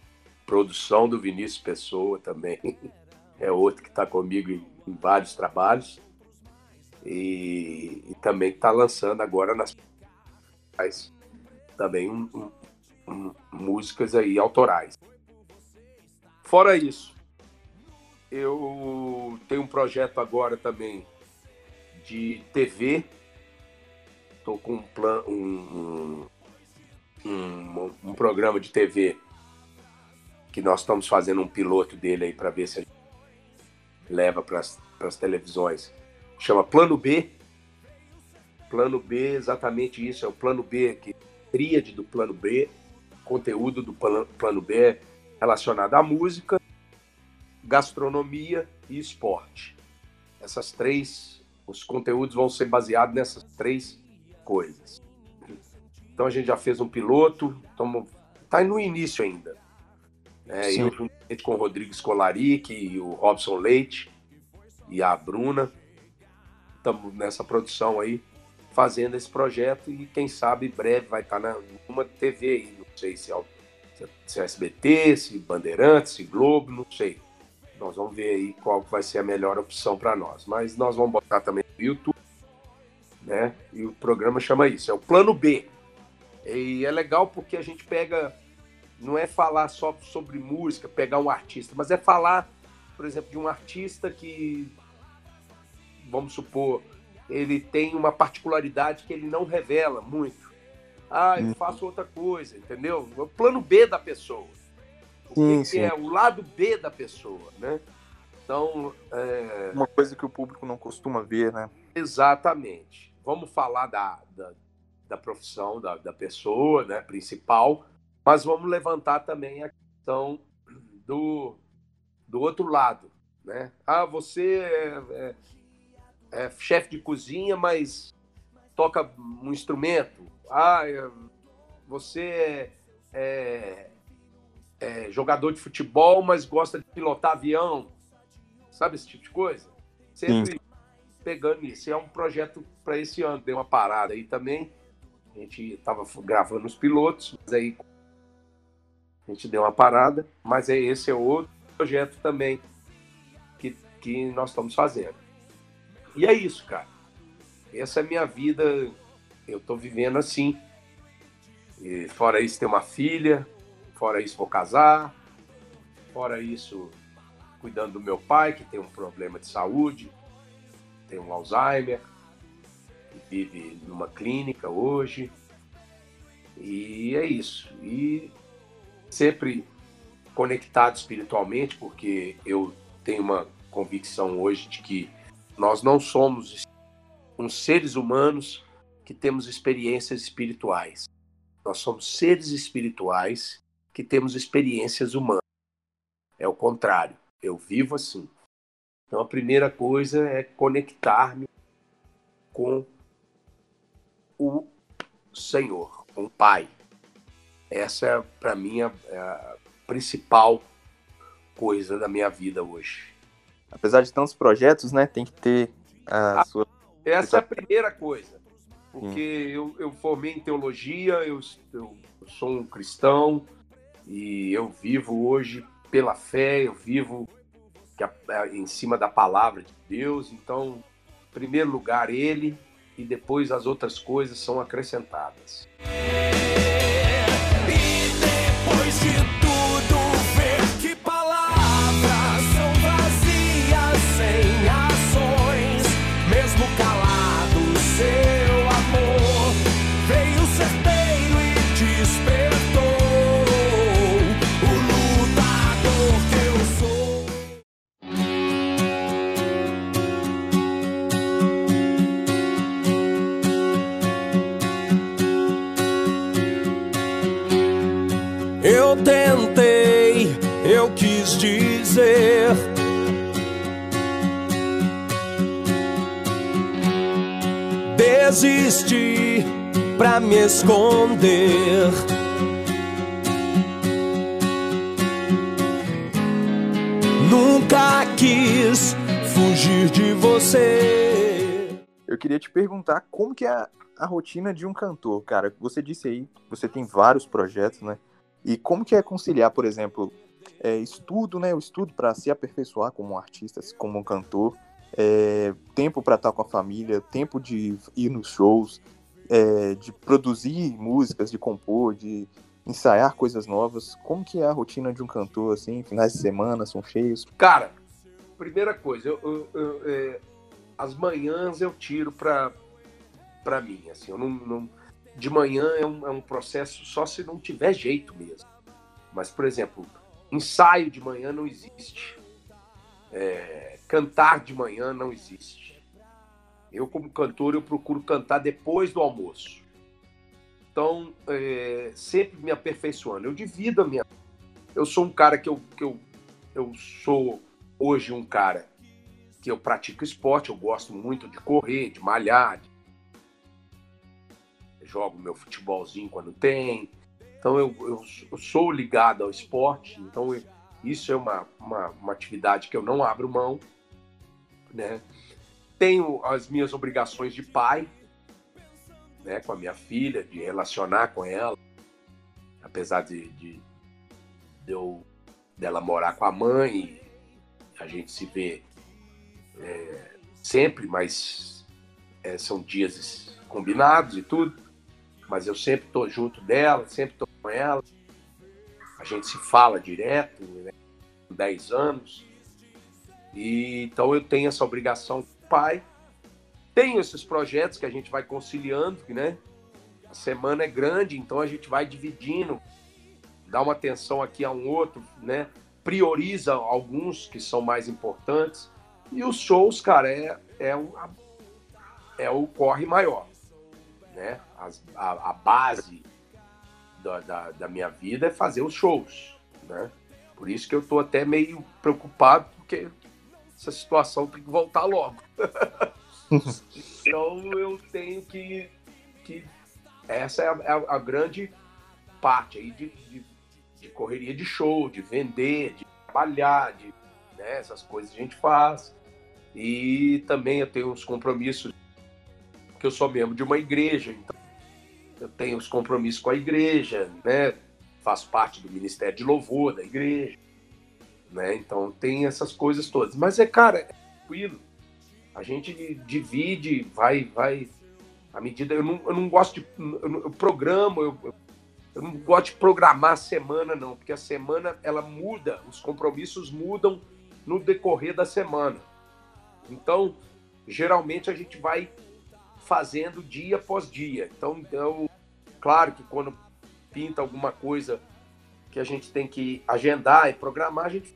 Produção do Vinícius Pessoa também. É outro que está comigo em, em, vários trabalhos. E, e também está lançando agora nas também um, um, músicas aí autorais. Fora isso, eu tenho um projeto agora também de TV. Estou com um, plan, um, um, um, programa de TV que nós estamos fazendo um piloto dele aí para ver se a gente leva para as televisões. Chama Plano B. Plano B, exatamente isso, é o Plano B, que tríade do Plano B, conteúdo do Plano B relacionado à música, gastronomia e esporte. Essas três, os conteúdos vão ser baseados nessas três coisas. Então a gente já fez um piloto, estamos tá no início ainda. É, eu juntamente com o Rodrigo Scolaric e o Robson Leite e a Bruna, estamos nessa produção aí, fazendo esse projeto e quem sabe breve vai estar tá na uma TV aí, não sei se é, se é SBT, se Bandeirantes, se Globo, não sei. Nós vamos ver aí qual vai ser a melhor opção para nós. Mas nós vamos botar também no YouTube, né? E o programa chama isso, é o Plano B. E é legal porque a gente pega, não é falar só sobre música, pegar um artista, mas é falar, por exemplo, de um artista que, vamos supor, ele tem uma particularidade que ele não revela muito. Ah, eu uhum. faço outra coisa, entendeu? O plano B da pessoa. O sim, que, sim. é o lado B da pessoa, né? Então. É... Uma coisa que o público não costuma ver, né? Exatamente. Vamos falar da, da, da profissão da, da pessoa, né? Principal, mas vamos levantar também a questão do, do outro lado, né? Ah, você é, é, é chefe de cozinha, mas toca um instrumento. Ah, é, você é, é é, jogador de futebol, mas gosta de pilotar avião, sabe esse tipo de coisa? Sempre Sim. Pegando isso. É um projeto para esse ano, deu uma parada aí também. A gente estava gravando os pilotos, mas aí a gente deu uma parada. Mas é, esse é outro projeto também que, que nós estamos fazendo. E é isso, cara. Essa é a minha vida. Eu estou vivendo assim. E fora isso, tem uma filha, Fora isso, vou casar. Fora isso, cuidando do meu pai, que tem um problema de saúde, tem um Alzheimer, vive numa clínica hoje. E é isso. E sempre conectado espiritualmente, porque eu tenho uma convicção hoje de que nós não somos uns seres humanos que temos experiências espirituais. Nós somos seres espirituais que temos experiências humanas. É o contrário. Eu vivo assim. Então a primeira coisa é conectar-me com o Senhor, com o Pai. Essa é para mim a, a principal coisa da minha vida hoje. Apesar de tantos projetos, né, tem que ter a, a sua. Essa é a primeira coisa. Porque eu, eu formei em teologia, eu, eu sou um cristão, e eu vivo hoje pela fé, eu vivo em cima da palavra de Deus. Então, em primeiro lugar, Ele e depois as outras coisas são acrescentadas. E depois de esconder. Nunca quis fugir de você. Eu queria te perguntar como que é a, rotina de um cantor, cara. Você disse aí, você tem vários projetos, né? E como que é conciliar, por exemplo, é, estudo, né? O estudo para se aperfeiçoar como um artista, como um cantor, é, tempo para estar com a família, tempo de ir nos shows, é, de produzir músicas, de compor, de ensaiar coisas novas. Como que é a rotina de um cantor, assim? Finais de semana são cheios? Cara, primeira coisa, eu, eu, eu, é, as manhãs eu tiro para para mim, assim, eu não, não de manhã é um, é um processo só se não tiver jeito mesmo. Mas, por exemplo, Ensaio de manhã não existe. É, cantar de manhã não existe. Eu, como cantor, eu procuro cantar depois do almoço. Então, é, sempre me aperfeiçoando. Eu divido a minha. Eu sou um cara que eu, que eu, eu sou hoje um cara que eu pratico esporte, eu gosto muito de correr, de malhar, de... jogo meu futebolzinho quando tem. Então eu, eu, eu sou ligado ao esporte, então eu, isso é uma, uma, uma, atividade que eu não abro mão. Né? Tenho as minhas obrigações de pai, né, com a minha filha, de relacionar com ela, apesar de, de, de eu, dela morar com a mãe, a gente se vê é, sempre, mas é, são dias combinados e tudo. Mas eu sempre estou junto dela, sempre estou com ela. A gente se fala direto, né? 10 anos. E, então eu tenho essa obrigação pai. Tenho esses projetos que a gente vai conciliando, né? A semana é grande, então a gente vai dividindo, dá uma atenção aqui a um outro, né? Prioriza alguns que são mais importantes e os shows, cara, é, é, o, é o corre maior. Né? A, a, base da, da, da, minha vida é fazer os shows. Né? Por isso que eu tô até meio preocupado, porque essa situação tem que voltar logo. então eu tenho que. que essa é a, é a grande parte aí de, de, de, correria de show, de vender, de trabalhar, de, né, essas coisas a gente faz. E também eu tenho uns compromissos, que eu sou membro de uma igreja, então eu tenho os compromissos com a igreja, né? Faço parte do Ministério de Louvor da igreja, né? Então tem essas coisas todas. Mas é, cara, é tranquilo. A gente divide, vai, vai. À medida. Eu não, eu não gosto de. Eu, eu programo, eu, eu não gosto de programar a semana, não, porque a semana ela muda, os compromissos mudam no decorrer da semana. Então, geralmente a gente vai fazendo dia após dia. Então, então, claro que quando pinta alguma coisa que a gente tem que agendar e programar, a gente.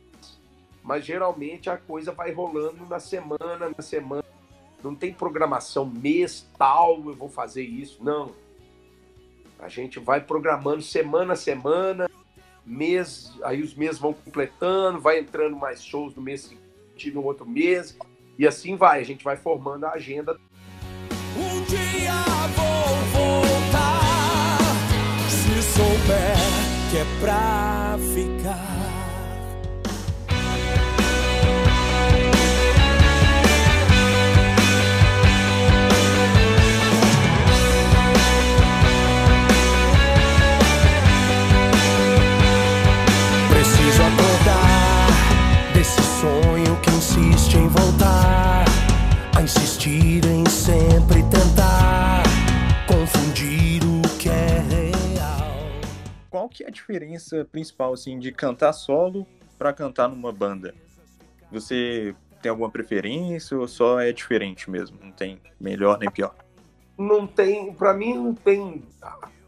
Mas geralmente a coisa vai rolando na semana, na semana. Não tem programação mês tal, eu vou fazer isso. Não. A gente vai programando semana a semana, mês, aí os meses vão completando, vai entrando mais shows no mês seguinte, no outro mês. E assim vai, a gente vai formando a agenda. Um dia vou voltar, se souber que é pra ficar. Em voltar, a insistir em sempre tentar confundir o que é real. Qual que é a diferença principal assim de cantar solo para cantar numa banda? Você tem alguma preferência ou só é diferente mesmo? Não tem melhor nem pior? Não tem, para mim não tem.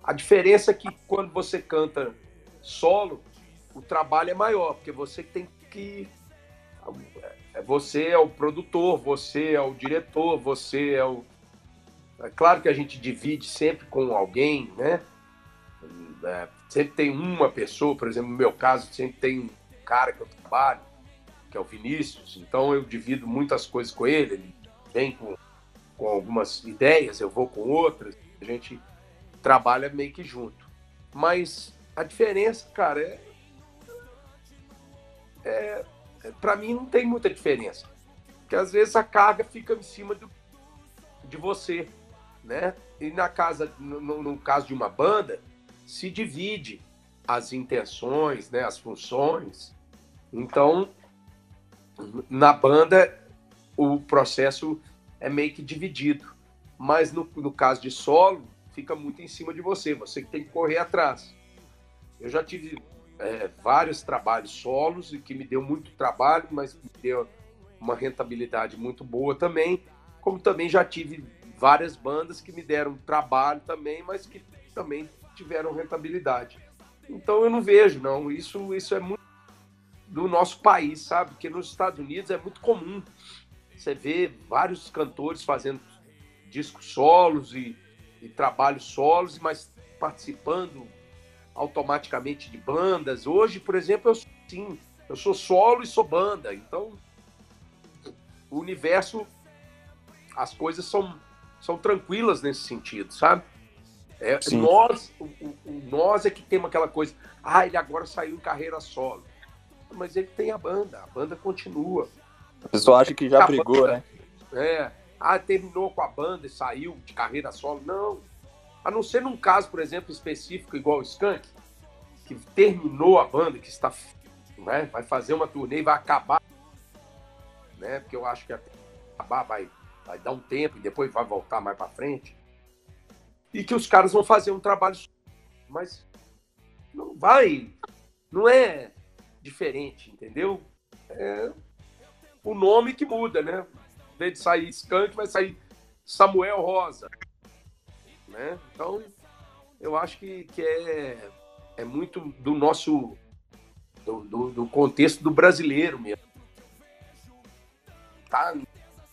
A diferença é que quando você canta solo, o trabalho é maior, porque você tem que você é o produtor, você é o diretor, você é o. É claro que a gente divide sempre com alguém, né? É, sempre tem uma pessoa, por exemplo, no meu caso, sempre tem um cara que eu trabalho, que é o Vinícius, então eu divido muitas coisas com ele, ele vem com, com algumas ideias, eu vou com outras, a gente trabalha meio que junto. Mas a diferença, cara, é, é para mim não tem muita diferença. Porque às vezes a carga fica em cima do, de você, né? E na casa, no, no, caso de uma banda, se divide as intenções, né, as funções. Então, na banda, o processo é meio que dividido. Mas no, no caso de solo, fica muito em cima de você, você que tem que correr atrás. Eu já tive é, vários trabalhos solos e que me deu muito trabalho, mas me deu uma rentabilidade muito boa também. Como também já tive várias bandas que me deram trabalho também, mas que também tiveram rentabilidade. Então eu não vejo, não. Isso, isso é muito do nosso país, sabe? Porque nos Estados Unidos é muito comum. Você vê vários cantores fazendo discos solos e, e trabalhos solos, mas participando automaticamente de bandas. Hoje, por exemplo, eu sim, eu sou solo e sou banda. Então, o universo, as coisas são, são tranquilas nesse sentido, sabe? É, nós, o, o, nós é que temos aquela coisa, ah, ele agora saiu em carreira solo. Mas ele tem a banda, a banda continua. A pessoa acha que já brigou, banda, né? É. Ah, terminou com a banda e saiu de carreira solo. Não. A não ser num caso, por exemplo, específico, igual o Skank, que terminou a banda, que está né, vai fazer uma turnê e vai acabar. Né, porque eu acho que acabar vai, vai dar um tempo e depois vai voltar mais para frente. E que os caras vão fazer um trabalho. Mas não vai. Não é diferente, entendeu? É o nome que muda, né? Em vez de sair Skank, vai sair Samuel Rosa. Né? Então, eu acho que, que é, é muito do nosso. Do, do, do contexto do brasileiro mesmo. Tá,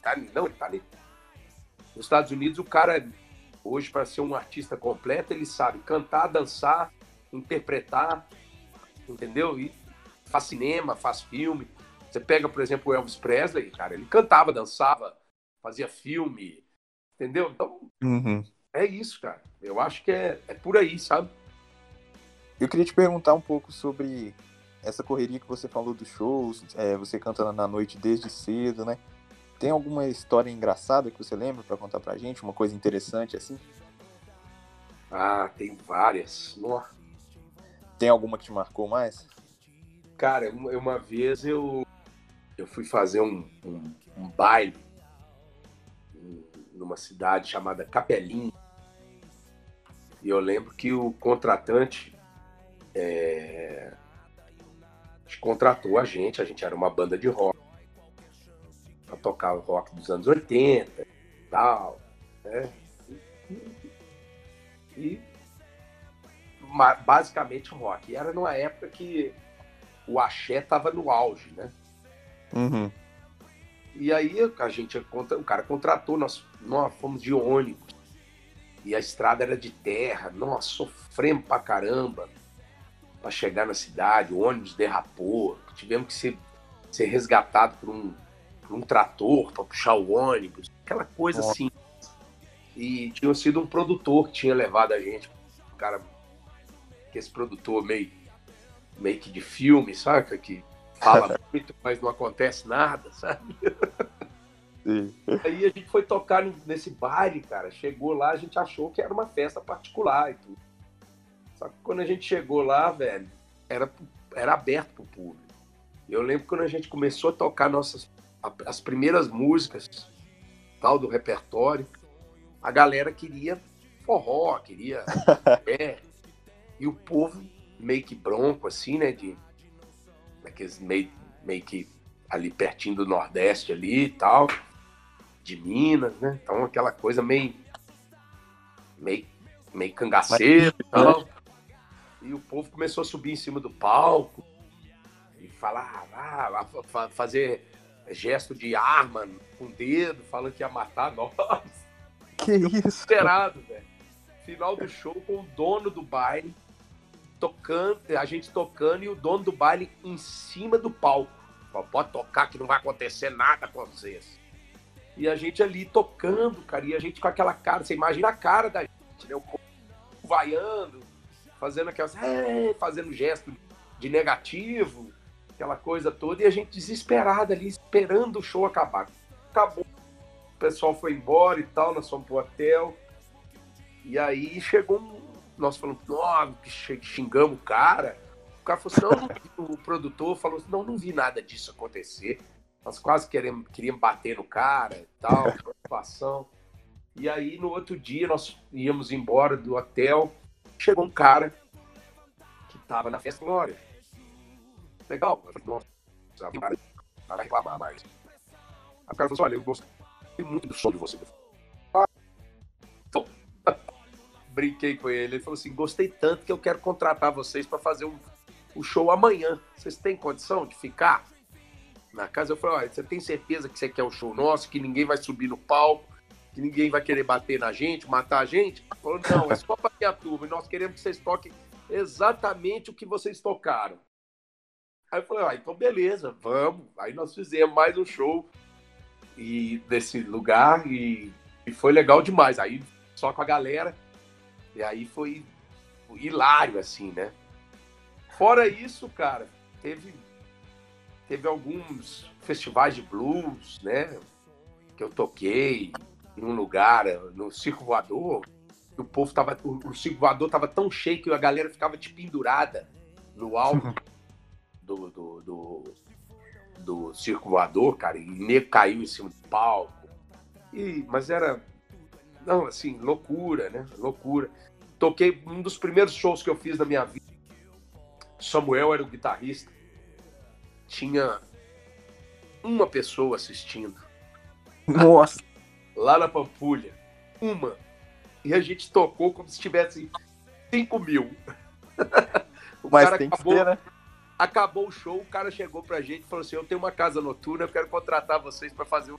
tá, não, tá ali. Nos Estados Unidos, o cara, hoje, para ser um artista completo, ele sabe cantar, dançar, interpretar, entendeu? E faz cinema, faz filme. Você pega, por exemplo, o Elvis Presley, cara, ele cantava, dançava, fazia filme, entendeu? Então, uhum. É isso, cara. Eu acho que é, é por aí, sabe? Eu queria te perguntar um pouco sobre essa correria que você falou dos shows, é, você cantando na noite desde cedo, né? Tem alguma história engraçada que você lembra para contar pra gente? Uma coisa interessante assim? Ah, tem várias. Nossa. Tem alguma que te marcou mais? Cara, uma vez eu, eu fui fazer um, um, um baile numa cidade chamada Capelinho. E eu lembro que o contratante é, contratou a gente, a gente era uma banda de rock, para tocar o rock dos anos 80 e tal. Né? E basicamente rock. E era numa época que o axé tava no auge, né? Uhum. E aí a gente, o cara contratou, nós, nós fomos de ônibus. E a estrada era de terra, nós sofremos pra caramba para chegar na cidade, o ônibus derrapou, tivemos que ser, ser resgatado por um, por um trator para puxar o ônibus, aquela coisa Nossa. assim. E tinha sido um produtor que tinha levado a gente, um cara, que esse produtor meio meio que de filme, saca? Que fala muito, mas não acontece nada, sabe? Sim. Aí a gente foi tocar nesse baile, cara. Chegou lá, a gente achou que era uma festa particular e tudo. Só que quando a gente chegou lá, velho, era, era aberto pro público. Eu lembro quando a gente começou a tocar nossas as primeiras músicas tal do repertório, a galera queria forró, queria é, e o povo meio que bronco, assim, né? De, daqueles meio, meio que ali pertinho do Nordeste ali e tal, de Minas, né? Então aquela coisa meio, meio, meio cangaceiro e tal. E o povo começou a subir em cima do palco e falar, ah, fazer gesto de arma com o dedo, falando que ia matar nós. Que isso? Esperado, velho. Final do show com o dono do baile tocando, a gente tocando e o dono do baile em cima do palco. Pode tocar que não vai acontecer nada com vocês. E a gente ali tocando, cara, e a gente com aquela cara, você imagina a cara da gente, né? O povo vaiando, fazendo aquelas, é, fazendo gesto de negativo, aquela coisa toda, e a gente desesperada ali, esperando o show acabar. Acabou, o pessoal foi embora e tal, nós fomos pro hotel, e aí chegou um nós falamos, nossa, xingamos o cara. O cara falou assim, não, o produtor falou assim, não, não vi nada disso acontecer. Nós quase queremos, queríamos bater no cara e tal, situação. E aí, no outro dia, nós íamos embora do hotel, chegou um cara que tava na festa Glória. Legal. Eu falei, nossa, o cara vai reclamar mais. O cara falou assim, olha, eu gostei muito do som de você brinquei com ele. Ele falou assim: gostei tanto que eu quero contratar vocês para fazer um, um show amanhã. Vocês têm condição de ficar na casa? Eu falei: olha, você tem certeza que você quer um show nosso, que ninguém vai subir no palco, que ninguém vai querer bater na gente, matar a gente? Falou: não, é só para a turma e nós queremos que vocês toquem exatamente o que vocês tocaram. Aí eu falei: ah, então beleza, vamos. Aí nós fizemos mais um show. e desse lugar e, e foi legal demais. Aí só com a galera. E aí foi hilário, assim, né? Fora isso, cara, teve, teve alguns festivais de blues, né? Que eu toquei em um lugar, no Circo Voador. O povo tava. O, o Circo Voador tava tão cheio que a galera ficava de pendurada no alto do, do, do, do Circo Voador, cara, e nego caiu em cima do palco. E, mas era. Não, assim, loucura, né? Loucura. Toquei um dos primeiros shows que eu fiz na minha vida. Samuel era o guitarrista. Tinha uma pessoa assistindo. Nossa! Lá na Pampulha. Uma. E a gente tocou como se tivesse 5 mil. o Mas cara tem acabou, que ser, né? Acabou o show, o cara chegou pra gente e falou assim: Eu tenho uma casa noturna, eu quero contratar vocês para fazer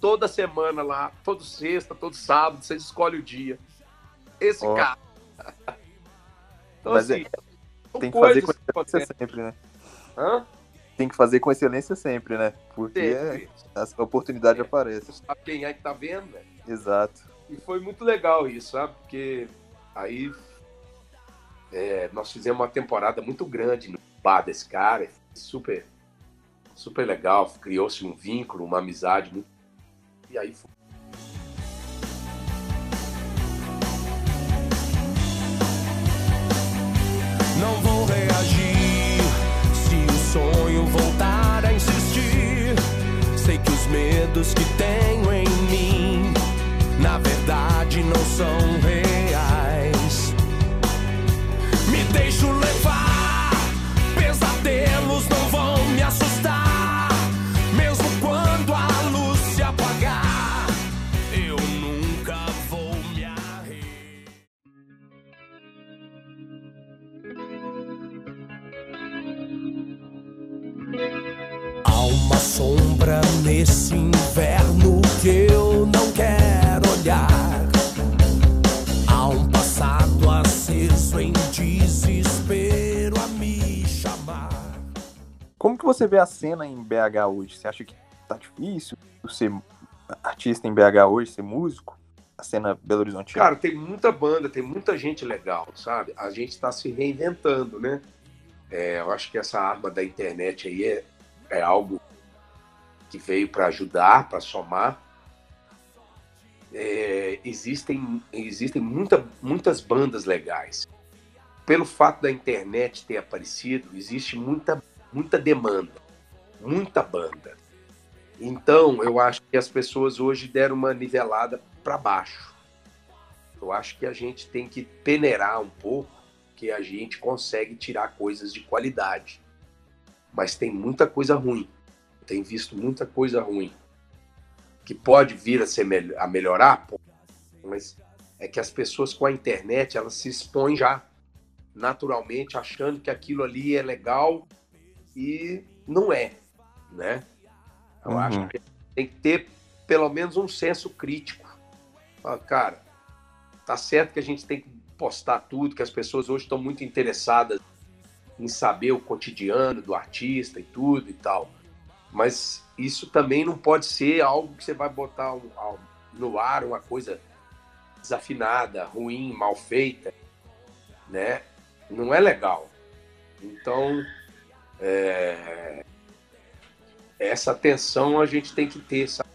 toda semana lá, todo sexta, todo sábado, vocês escolhem o dia. Esse oh. cara. então, Mas assim, é, tem que fazer com sempre, né? Hã? Tem que fazer com excelência sempre, né? Porque é, a oportunidade é. aparece. Sabe quem é que tá vendo, velho? Exato. E foi muito legal isso, sabe? Porque aí é, nós fizemos uma temporada muito grande no bar desse cara, super, super legal, criou-se um vínculo, uma amizade muito... E aí foi medos que tenho em mim, na verdade, que eu não quero olhar. Há um passado aceso em desespero a me chamar. Como que você vê a cena em BH hoje? Você acha que tá difícil ser artista em BH hoje, ser músico? A cena Belo Horizonte? Cara, tem muita banda, tem muita gente legal, sabe? A gente está se reinventando, né? É, eu acho que essa arma da internet aí é, é algo que veio para ajudar, para somar. É, existem existem muita, muitas bandas legais. Pelo fato da internet ter aparecido, existe muita, muita demanda, muita banda. Então, eu acho que as pessoas hoje deram uma nivelada para baixo. Eu acho que a gente tem que peneirar um pouco, que a gente consegue tirar coisas de qualidade. Mas tem muita coisa ruim tem visto muita coisa ruim que pode vir a, ser a melhorar, mas é que as pessoas com a internet elas se expõem já naturalmente achando que aquilo ali é legal e não é, né? Eu uhum. acho que tem que ter pelo menos um senso crítico. cara, tá certo que a gente tem que postar tudo, que as pessoas hoje estão muito interessadas em saber o cotidiano do artista e tudo e tal. Mas isso também não pode ser algo que você vai botar um, no ar, uma coisa desafinada, ruim, mal feita, né? Não é legal. Então, é... essa atenção a gente tem que ter, sabe?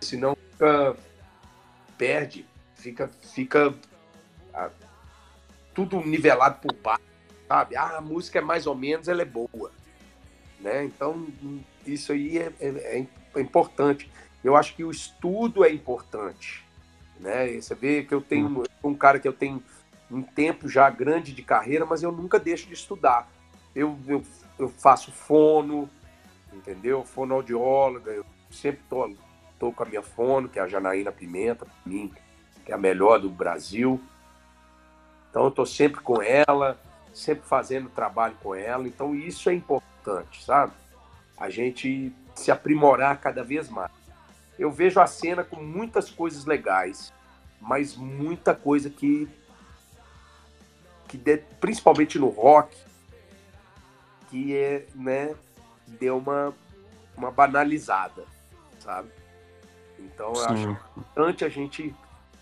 Senão fica, perde, fica, fica tudo nivelado por baixo, sabe? Ah, a música é mais ou menos, ela é boa. Né? Então, isso aí é, é, é, importante. Eu acho que o estudo é importante. Né? Você vê que eu tenho um cara que eu tenho um tempo já grande de carreira, mas eu nunca deixo de estudar. Eu, eu, eu faço fono, entendeu? Fonoaudióloga, eu sempre tô, tô com a minha fono, que é a Janaína Pimenta, para mim, que é a melhor do Brasil. Então eu tô sempre com ela, sempre fazendo trabalho com ela. Então isso é importante importante, sabe? A gente se aprimorar cada vez mais. Eu vejo a cena com muitas coisas legais, mas muita coisa que, que de, principalmente no rock, que é, né, deu uma, uma banalizada. sabe? Então eu acho importante a gente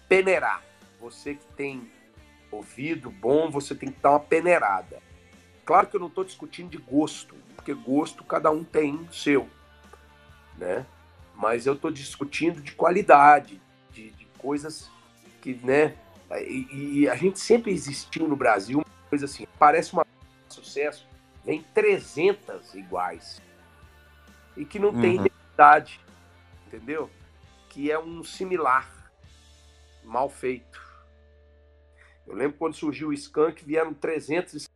peneirar. Você que tem ouvido bom, você tem que dar uma peneirada. Claro que eu não estou discutindo de gosto, porque gosto cada um tem o seu, né? Mas eu estou discutindo de qualidade, de, de, coisas que, né? E, e, a gente sempre existiu no Brasil uma coisa assim, parece uma sucesso, vem 300 iguais e que não uhum. tem identidade, entendeu? Que é um similar mal feito. Eu lembro quando surgiu o Skank, vieram 300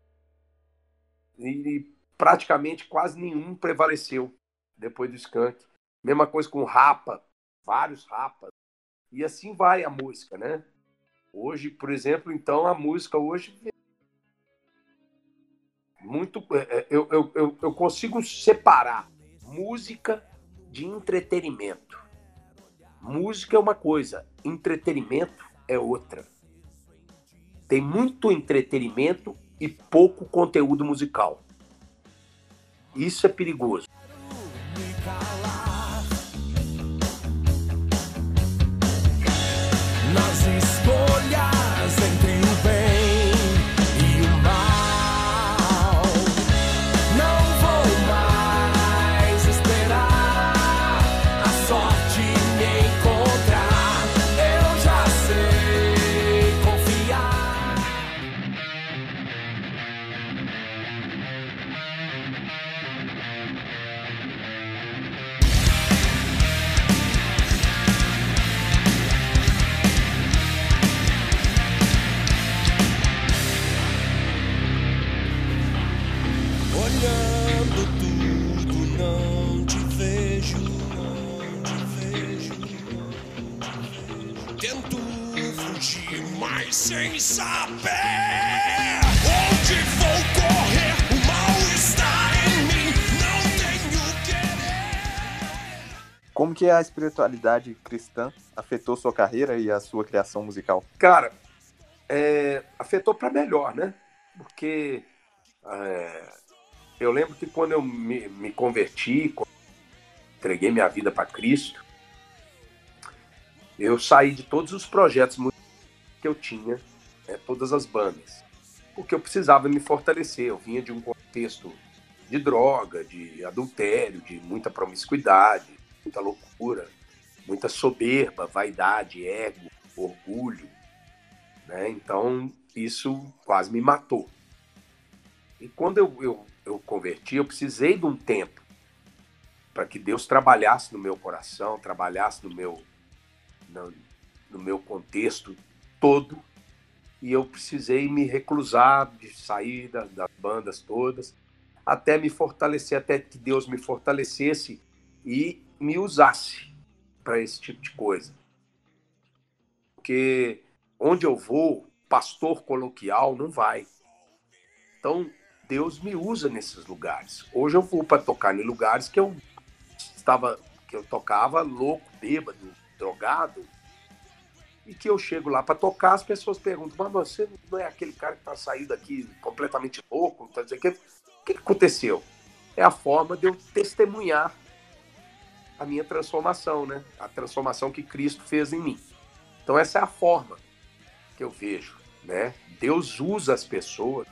e praticamente quase nenhum prevaleceu depois do Skank. Mesma coisa com Rapa, vários Rapas. E assim vai a música, né? Hoje, por exemplo, então a música hoje muito é, é, eu, eu, eu, eu consigo separar música de entretenimento. Música é uma coisa, entretenimento é outra. Tem muito entretenimento e pouco conteúdo musical. Isso é perigoso. Sem saber onde vou correr. O mal está em mim, não tenho querer. Como que a espiritualidade cristã afetou sua carreira e a sua criação musical? Cara, é, afetou para melhor, né? Porque é, eu lembro que quando eu me, me converti, entreguei minha vida para Cristo, eu saí de todos os projetos que eu tinha, né, todas as bandas, porque eu precisava me fortalecer. Eu vinha de um contexto de droga, de adultério, de muita promiscuidade, muita loucura, muita soberba, vaidade, ego, orgulho. Né? Então, isso quase me matou. E quando eu, eu, eu converti, eu precisei de um tempo para que Deus trabalhasse no meu coração, trabalhasse no meu, no, no meu contexto todo e eu precisei me reclusar de sair das, das bandas todas até me fortalecer, até que Deus me fortalecesse e me usasse para esse tipo de coisa. Porque onde eu vou, pastor coloquial não vai. Então, Deus me usa nesses lugares. Hoje eu vou para tocar em lugares que eu estava que eu tocava louco, bêbado, drogado, e que eu chego lá para tocar, as pessoas perguntam, mas você não é aquele cara que está saindo aqui completamente louco, tá dizendo que o que aconteceu? É a forma de eu testemunhar a minha transformação, né? A transformação que Cristo fez em mim. Então essa é a forma que eu vejo, né? Deus usa as pessoas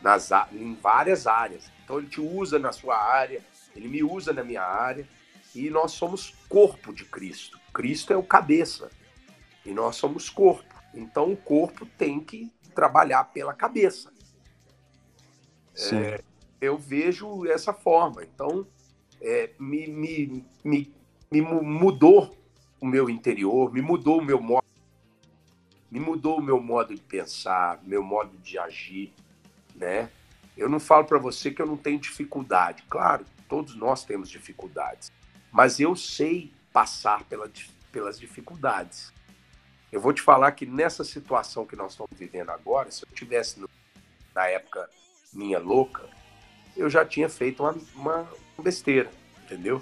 nas, em várias áreas. Então ele te usa na sua área, ele me usa na minha área, e nós somos corpo de Cristo. Cristo é o cabeça. E nós somos corpo. Então o corpo tem que trabalhar pela cabeça. É, eu vejo essa forma. Então é, me, me, me, me mudou o meu interior, me mudou o meu modo, me mudou o meu modo de pensar, meu modo de agir, né? Eu não falo para você que eu não tenho dificuldade. Claro, todos nós temos dificuldades, mas eu sei passar pela, pelas dificuldades. Eu vou te falar que nessa situação que nós estamos vivendo agora, se eu tivesse na época minha louca, eu já tinha feito uma, uma besteira, entendeu?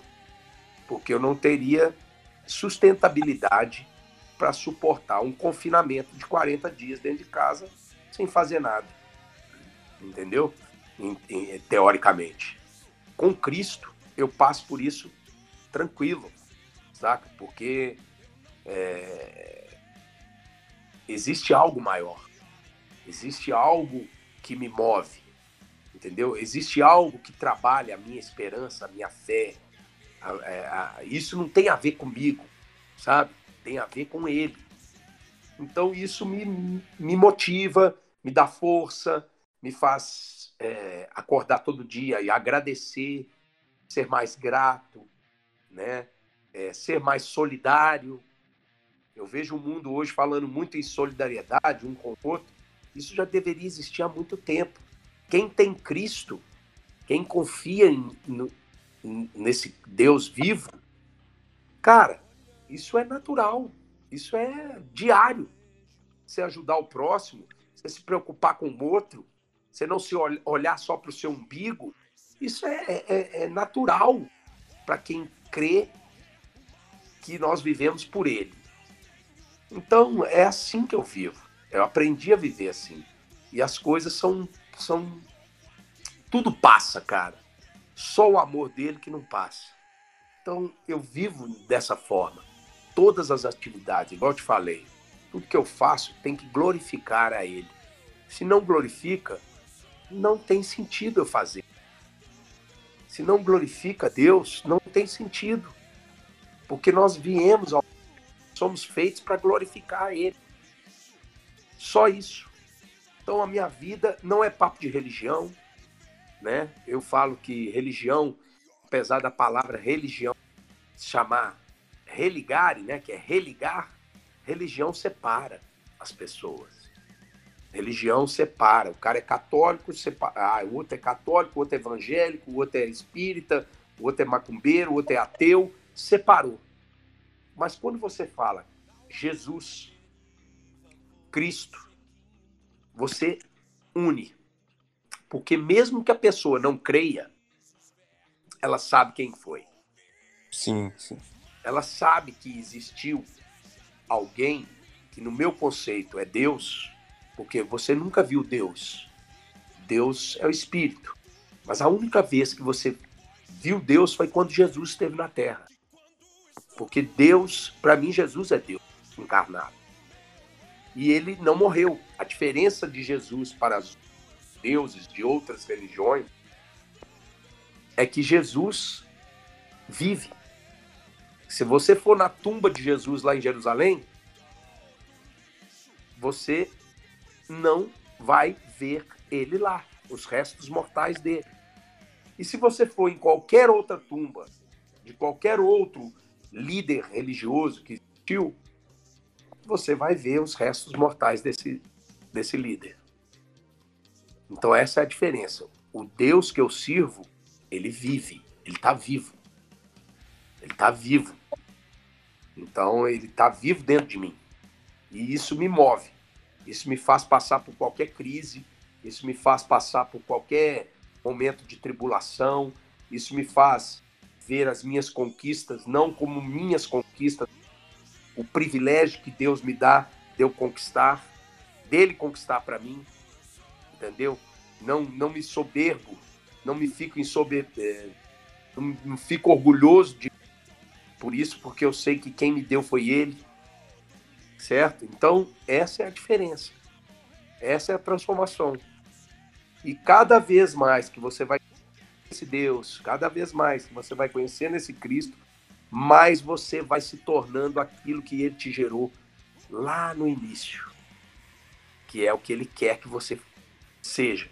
Porque eu não teria sustentabilidade para suportar um confinamento de 40 dias dentro de casa sem fazer nada, entendeu? Teoricamente. Com Cristo, eu passo por isso tranquilo, saca? Porque é, existe algo maior, existe algo que me move, entendeu? Existe algo que trabalha a minha esperança, a minha fé. A, a, é, a, isso não tem a ver comigo, sabe? Tem a ver com ele. Então isso me, me motiva, me dá força, me faz é, acordar todo dia e agradecer, ser mais grato, né? É, ser mais solidário. Eu vejo o mundo hoje falando muito em solidariedade um com o outro. Isso já deveria existir há muito tempo. Quem tem Cristo, quem confia em, no, nesse Deus vivo, cara, isso é natural, isso é diário. Você ajudar o próximo, você se preocupar com o outro, você não se olhar só para o seu umbigo, isso é, é, é, é natural para quem crê que nós vivemos por Ele. Então, é assim que eu vivo. Eu aprendi a viver assim. E as coisas são. são... Tudo passa, cara. Só o amor dele que não passa. Então, eu vivo dessa forma. Todas as atividades, igual eu te falei, tudo que eu faço tem que glorificar a Ele. Se não glorifica, não tem sentido eu fazer. Se não glorifica Deus, não tem sentido. Porque nós viemos, ao... somos feitos para glorificar Ele. Só isso. Então a minha vida não é papo de religião, né? Eu falo que religião, apesar da palavra religião chamar religare, né, que é religar, religião separa as pessoas. Religião separa. O cara é católico, separa. Ah, o outro é católico, o outro é evangélico, o outro é espírita, o outro é macumbeiro, o outro é ateu. Separou. Mas quando você fala Jesus, Cristo, você une. Porque mesmo que a pessoa não creia, ela sabe quem foi. Sim, sim. Ela sabe que existiu alguém que, no meu conceito, é Deus, porque você nunca viu Deus. Deus é o Espírito. Mas a única vez que você viu Deus foi quando Jesus esteve na Terra. Porque Deus, para mim, Jesus é Deus encarnado e ele não morreu. A diferença de Jesus para os deuses de outras religiões é que Jesus vive. Se você for na tumba de Jesus lá em Jerusalém, você não vai ver ele lá, os restos mortais dele. E se você for em qualquer outra tumba de qualquer outro líder religioso que existiu, você vai ver os restos mortais desse, desse líder. Então essa é a diferença. O Deus que eu sirvo, ele vive, ele está vivo. Ele está vivo. Então ele está vivo dentro de mim. E isso me move. Isso me faz passar por qualquer crise, isso me faz passar por qualquer momento de tribulação, isso me faz ver as minhas conquistas não como minhas conquistas, o privilégio que Deus me dá de eu conquistar, dele conquistar para mim, entendeu? Não, não me soberbo, não me fico em sober, é, não, não fico orgulhoso de por isso, porque eu sei que quem me deu foi ele, certo? Então essa é a diferença, essa é a transformação. E cada vez mais que você vai esse Deus, cada vez mais você vai conhecendo esse Cristo, mais você vai se tornando aquilo que ele te gerou lá no início, que é o que ele quer que você seja,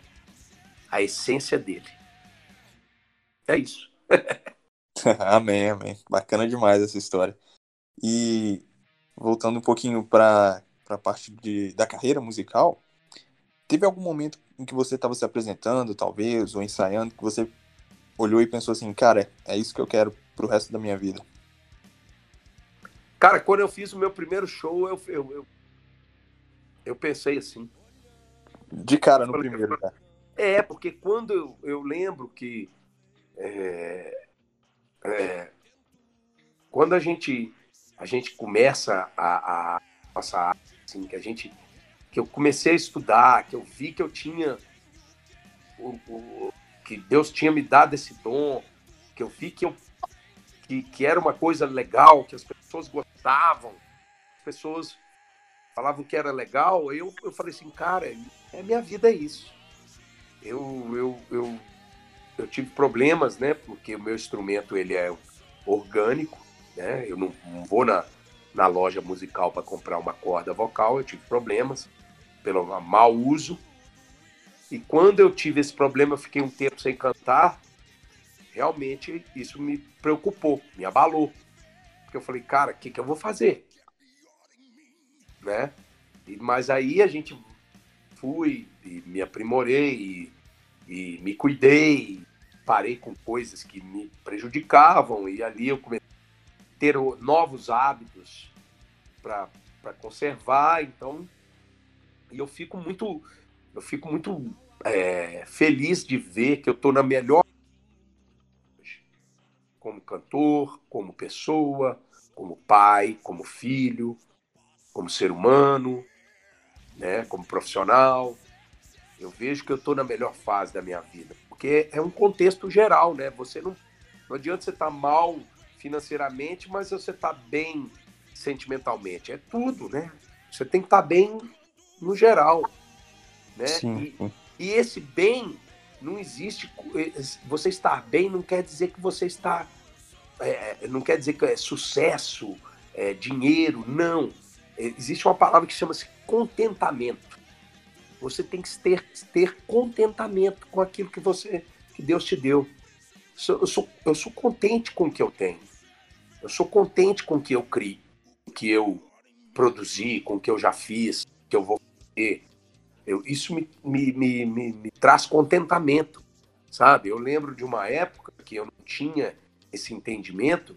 a essência dele. É isso. amém, amém. Bacana demais essa história. E voltando um pouquinho para a parte de, da carreira musical, teve algum momento em que você estava se apresentando, talvez, ou ensaiando, que você olhou e pensou assim, cara, é isso que eu quero pro resto da minha vida? Cara, quando eu fiz o meu primeiro show, eu, eu, eu, eu pensei assim. De cara no primeiro, cara. É, porque quando eu, eu lembro que. É, é, quando a gente, a gente começa a, a passar, assim, que a gente. que eu comecei a estudar, que eu vi que eu tinha. O, o, que Deus tinha me dado esse dom, que eu vi que eu que, que era uma coisa legal, que as pessoas gostavam, as pessoas falavam que era legal, eu, eu falei assim, cara, é minha vida é isso. Eu, eu, eu, eu tive problemas, né? Porque o meu instrumento ele é orgânico, né? Eu não, não vou na, na loja musical para comprar uma corda vocal, eu tive problemas pelo mau uso. E quando eu tive esse problema, eu fiquei um tempo sem cantar. Realmente isso me preocupou, me abalou. Porque eu falei, cara, o que, que eu vou fazer? Né? E, mas aí a gente fui e me aprimorei e, e me cuidei, parei com coisas que me prejudicavam e ali eu comecei a ter novos hábitos para conservar. Então, eu fico muito, eu fico muito é, feliz de ver que eu estou na melhor como cantor, como pessoa, como pai, como filho, como ser humano, né, como profissional. Eu vejo que eu estou na melhor fase da minha vida, porque é um contexto geral, né? Você não, não adianta você estar tá mal financeiramente, mas você está bem sentimentalmente. É tudo, né? Você tem que estar tá bem no geral, né? Sim. E, e esse bem não existe. Você estar bem não quer dizer que você está. É, não quer dizer que é sucesso, é, dinheiro, não. Existe uma palavra que chama-se contentamento. Você tem que ter, ter contentamento com aquilo que você que Deus te deu. Eu sou, eu sou contente com o que eu tenho. Eu sou contente com o que eu criei, o que eu produzi, com o que eu já fiz, que eu vou fazer. Eu, isso me, me, me, me, traz contentamento, sabe? Eu lembro de uma época que eu não tinha esse entendimento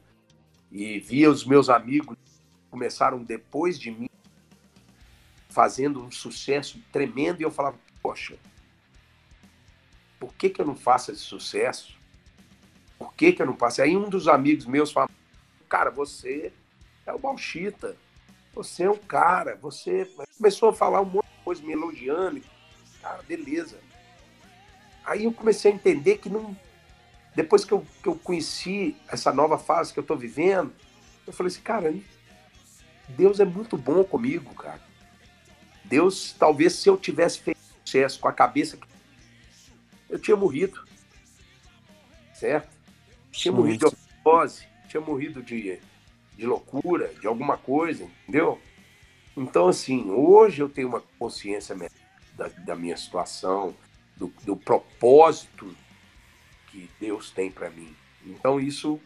e via os meus amigos começaram depois de mim fazendo um sucesso tremendo e eu falava, poxa, por que, que eu não faço esse sucesso? Por que, que eu não faço? Aí um dos amigos meus falou, cara, você é o Balchita, você é um cara, você começou a falar um monte de coisa me elogiando, cara, beleza. Aí eu comecei a entender que não. Depois que eu, que eu conheci essa nova fase que eu estou vivendo, eu falei assim, cara, Deus é muito bom comigo, cara. Deus, talvez se eu tivesse feito sucesso com a cabeça, eu tinha morrido. Certo? Tinha Sim. morrido de overdose, tinha morrido de, de loucura, de alguma coisa, entendeu? Então, assim, hoje eu tenho uma consciência da, da minha situação, do, do propósito que Deus tem para mim. Então, isso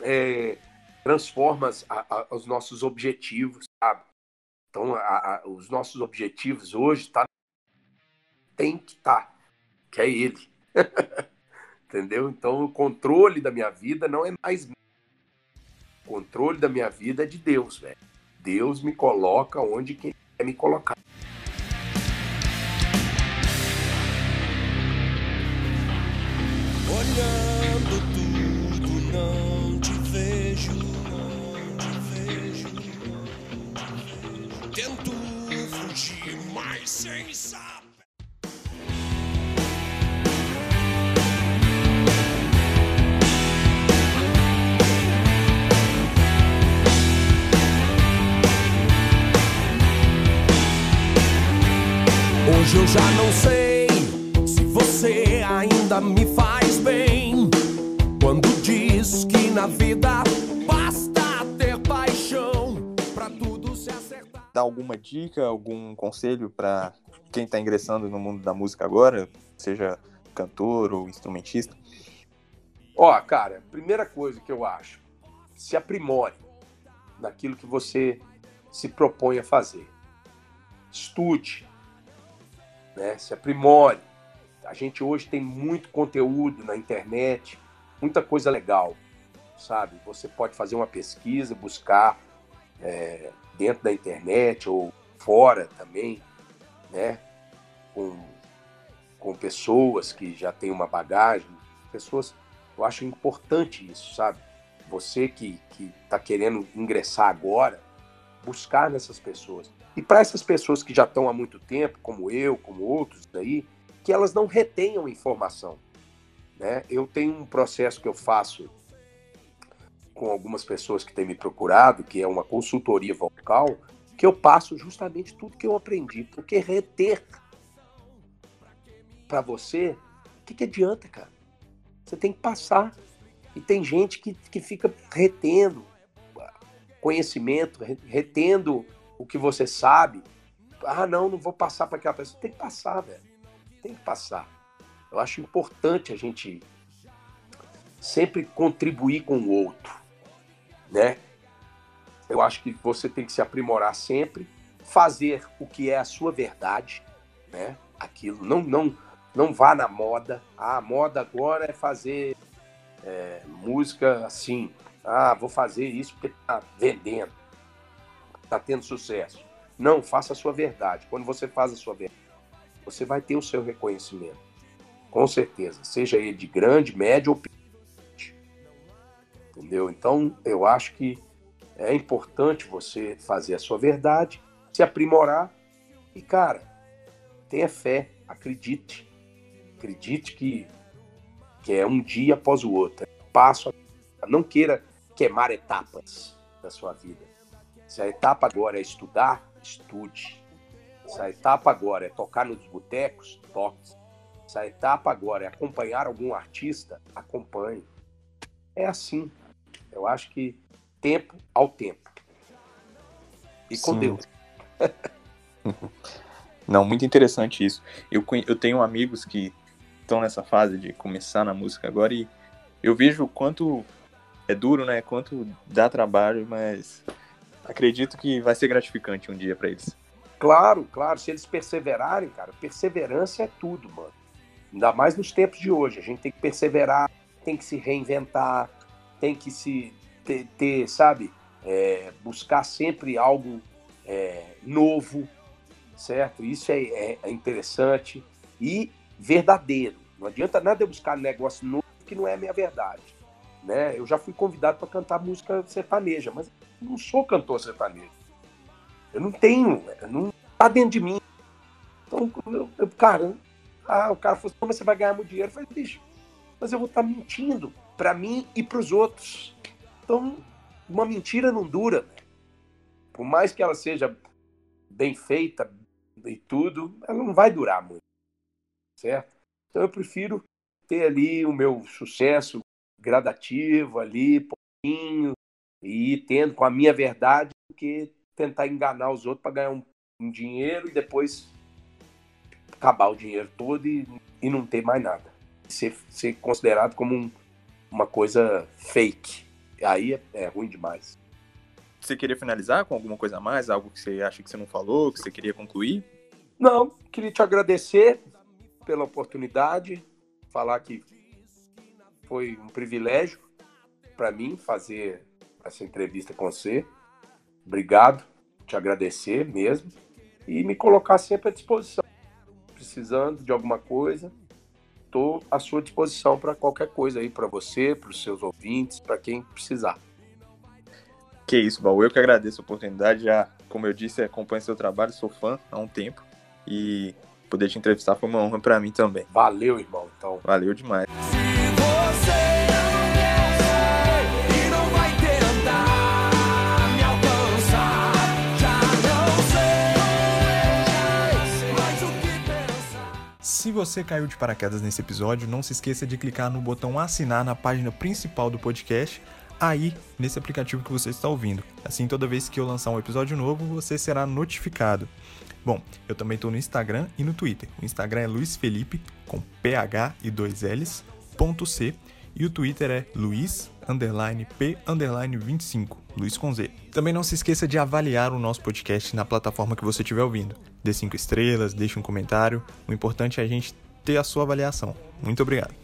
é, transforma a, a, os nossos objetivos, sabe? Então, a, os nossos objetivos hoje tá, tem que estar, tá, que é Ele. Entendeu? Então, o controle da minha vida não é mais o controle da minha vida é de Deus, velho. Deus me coloca onde quer me colocar. Hoje eu já não sei se você ainda me faz bem. Quando diz que na vida basta ter paixão pra tudo se acertar. Dá alguma dica, algum conselho para quem tá ingressando no mundo da música agora, seja cantor ou instrumentista? Ó, cara, primeira coisa que eu acho, se aprimore naquilo que você se propõe a fazer. Estude, né? se aprimore. A gente hoje tem muito conteúdo na internet, muita coisa legal, sabe? Você pode fazer uma pesquisa, buscar é, dentro da internet ou fora também, né? Com, com pessoas que já têm uma bagagem, pessoas, eu acho importante isso, sabe? Você que está querendo ingressar agora, buscar nessas pessoas. E para essas pessoas que já estão há muito tempo, como eu, como outros aí, que elas não retenham informação. Né? Eu tenho um processo que eu faço com algumas pessoas que têm me procurado, que é uma consultoria vocal, que eu passo justamente tudo que eu aprendi. Porque reter para você, o que, que adianta, cara? Você tem que passar. E tem gente que, que fica retendo conhecimento, retendo o que você sabe. Ah, não, não vou passar para aquela pessoa. Tem que passar, velho. Tem que passar. Eu acho importante a gente sempre contribuir com o outro, né? Eu acho que você tem que se aprimorar sempre, fazer o que é a sua verdade, né? Aquilo, não, não, não vá na moda. Ah, a moda agora é fazer é, música assim. Ah, vou fazer isso porque tá vendendo, tá tendo sucesso. Não, faça a sua verdade. Quando você faz a sua verdade, você vai ter o seu reconhecimento. Com certeza. Seja ele de grande, médio ou pequeno. Entendeu? Então, eu acho que é importante você fazer a sua verdade, se aprimorar e, cara, tenha fé, acredite. Acredite que, que é um dia após o outro, é passo a não queira queimar etapas da sua vida. Se a etapa agora é estudar, estude. Se a etapa agora é tocar nos botecos, toque. Se a etapa agora é acompanhar algum artista, acompanhe. É assim. Eu acho que tempo ao tempo. E com Sim. Deus. Não, muito interessante isso. Eu, eu tenho amigos que estão nessa fase de começar na música agora e eu vejo o quanto é duro, né? Quanto dá trabalho, mas acredito que vai ser gratificante um dia para eles. Claro, claro. Se eles perseverarem, cara, perseverança é tudo, mano. Ainda mais nos tempos de hoje. A gente tem que perseverar, tem que se reinventar, tem que se ter, ter sabe, é, buscar sempre algo é, novo, certo? Isso é, é, é, interessante e verdadeiro. Não adianta nada eu buscar negócio novo que não é a minha verdade. Né? Eu já fui convidado para cantar música sertaneja, mas não sou cantor sertanejo. Eu não tenho, não tá dentro de mim. Então, eu, eu, cara, ah, o cara falou assim, você vai ganhar muito dinheiro. Eu falei, bicho, mas eu vou estar tá mentindo para mim e para os outros. Então, uma mentira não dura. Por mais que ela seja bem feita e tudo, ela não vai durar muito. Certo? Então eu prefiro ter ali o meu sucesso gradativo ali, pouquinho, e tendo com a minha verdade do que tentar enganar os outros para ganhar um, um, dinheiro e depois acabar o dinheiro todo e, e não ter mais nada. Ser, ser considerado como um, uma coisa fake. Aí é, é ruim demais. Você queria finalizar com alguma coisa a mais? Algo que você acha que você não falou, que você queria concluir? Não, queria te agradecer pela oportunidade, falar que foi um privilégio para mim fazer essa entrevista com você. Obrigado, te agradecer mesmo e me colocar sempre à disposição. Precisando de alguma coisa, estou à sua disposição para qualquer coisa aí, para você, para os seus ouvintes, para quem precisar. Que isso, Baú. Eu que agradeço a oportunidade. Já, como eu disse, acompanho seu trabalho, sou fã há um tempo. E poder te entrevistar foi uma honra para mim também. Valeu, irmão. Então. Valeu demais. Você caiu de paraquedas nesse episódio, não se esqueça de clicar no botão assinar na página principal do podcast, aí nesse aplicativo que você está ouvindo. Assim, toda vez que eu lançar um episódio novo, você será notificado. Bom, eu também estou no Instagram e no Twitter. O Instagram é Luiz Felipe, com PH e dois L's, ponto C, e o Twitter é Luiz underline P underline 25, Luiz com Z. Também não se esqueça de avaliar o nosso podcast na plataforma que você estiver ouvindo. Dê cinco estrelas, deixe um comentário. O importante é a gente ter a sua avaliação. Muito obrigado.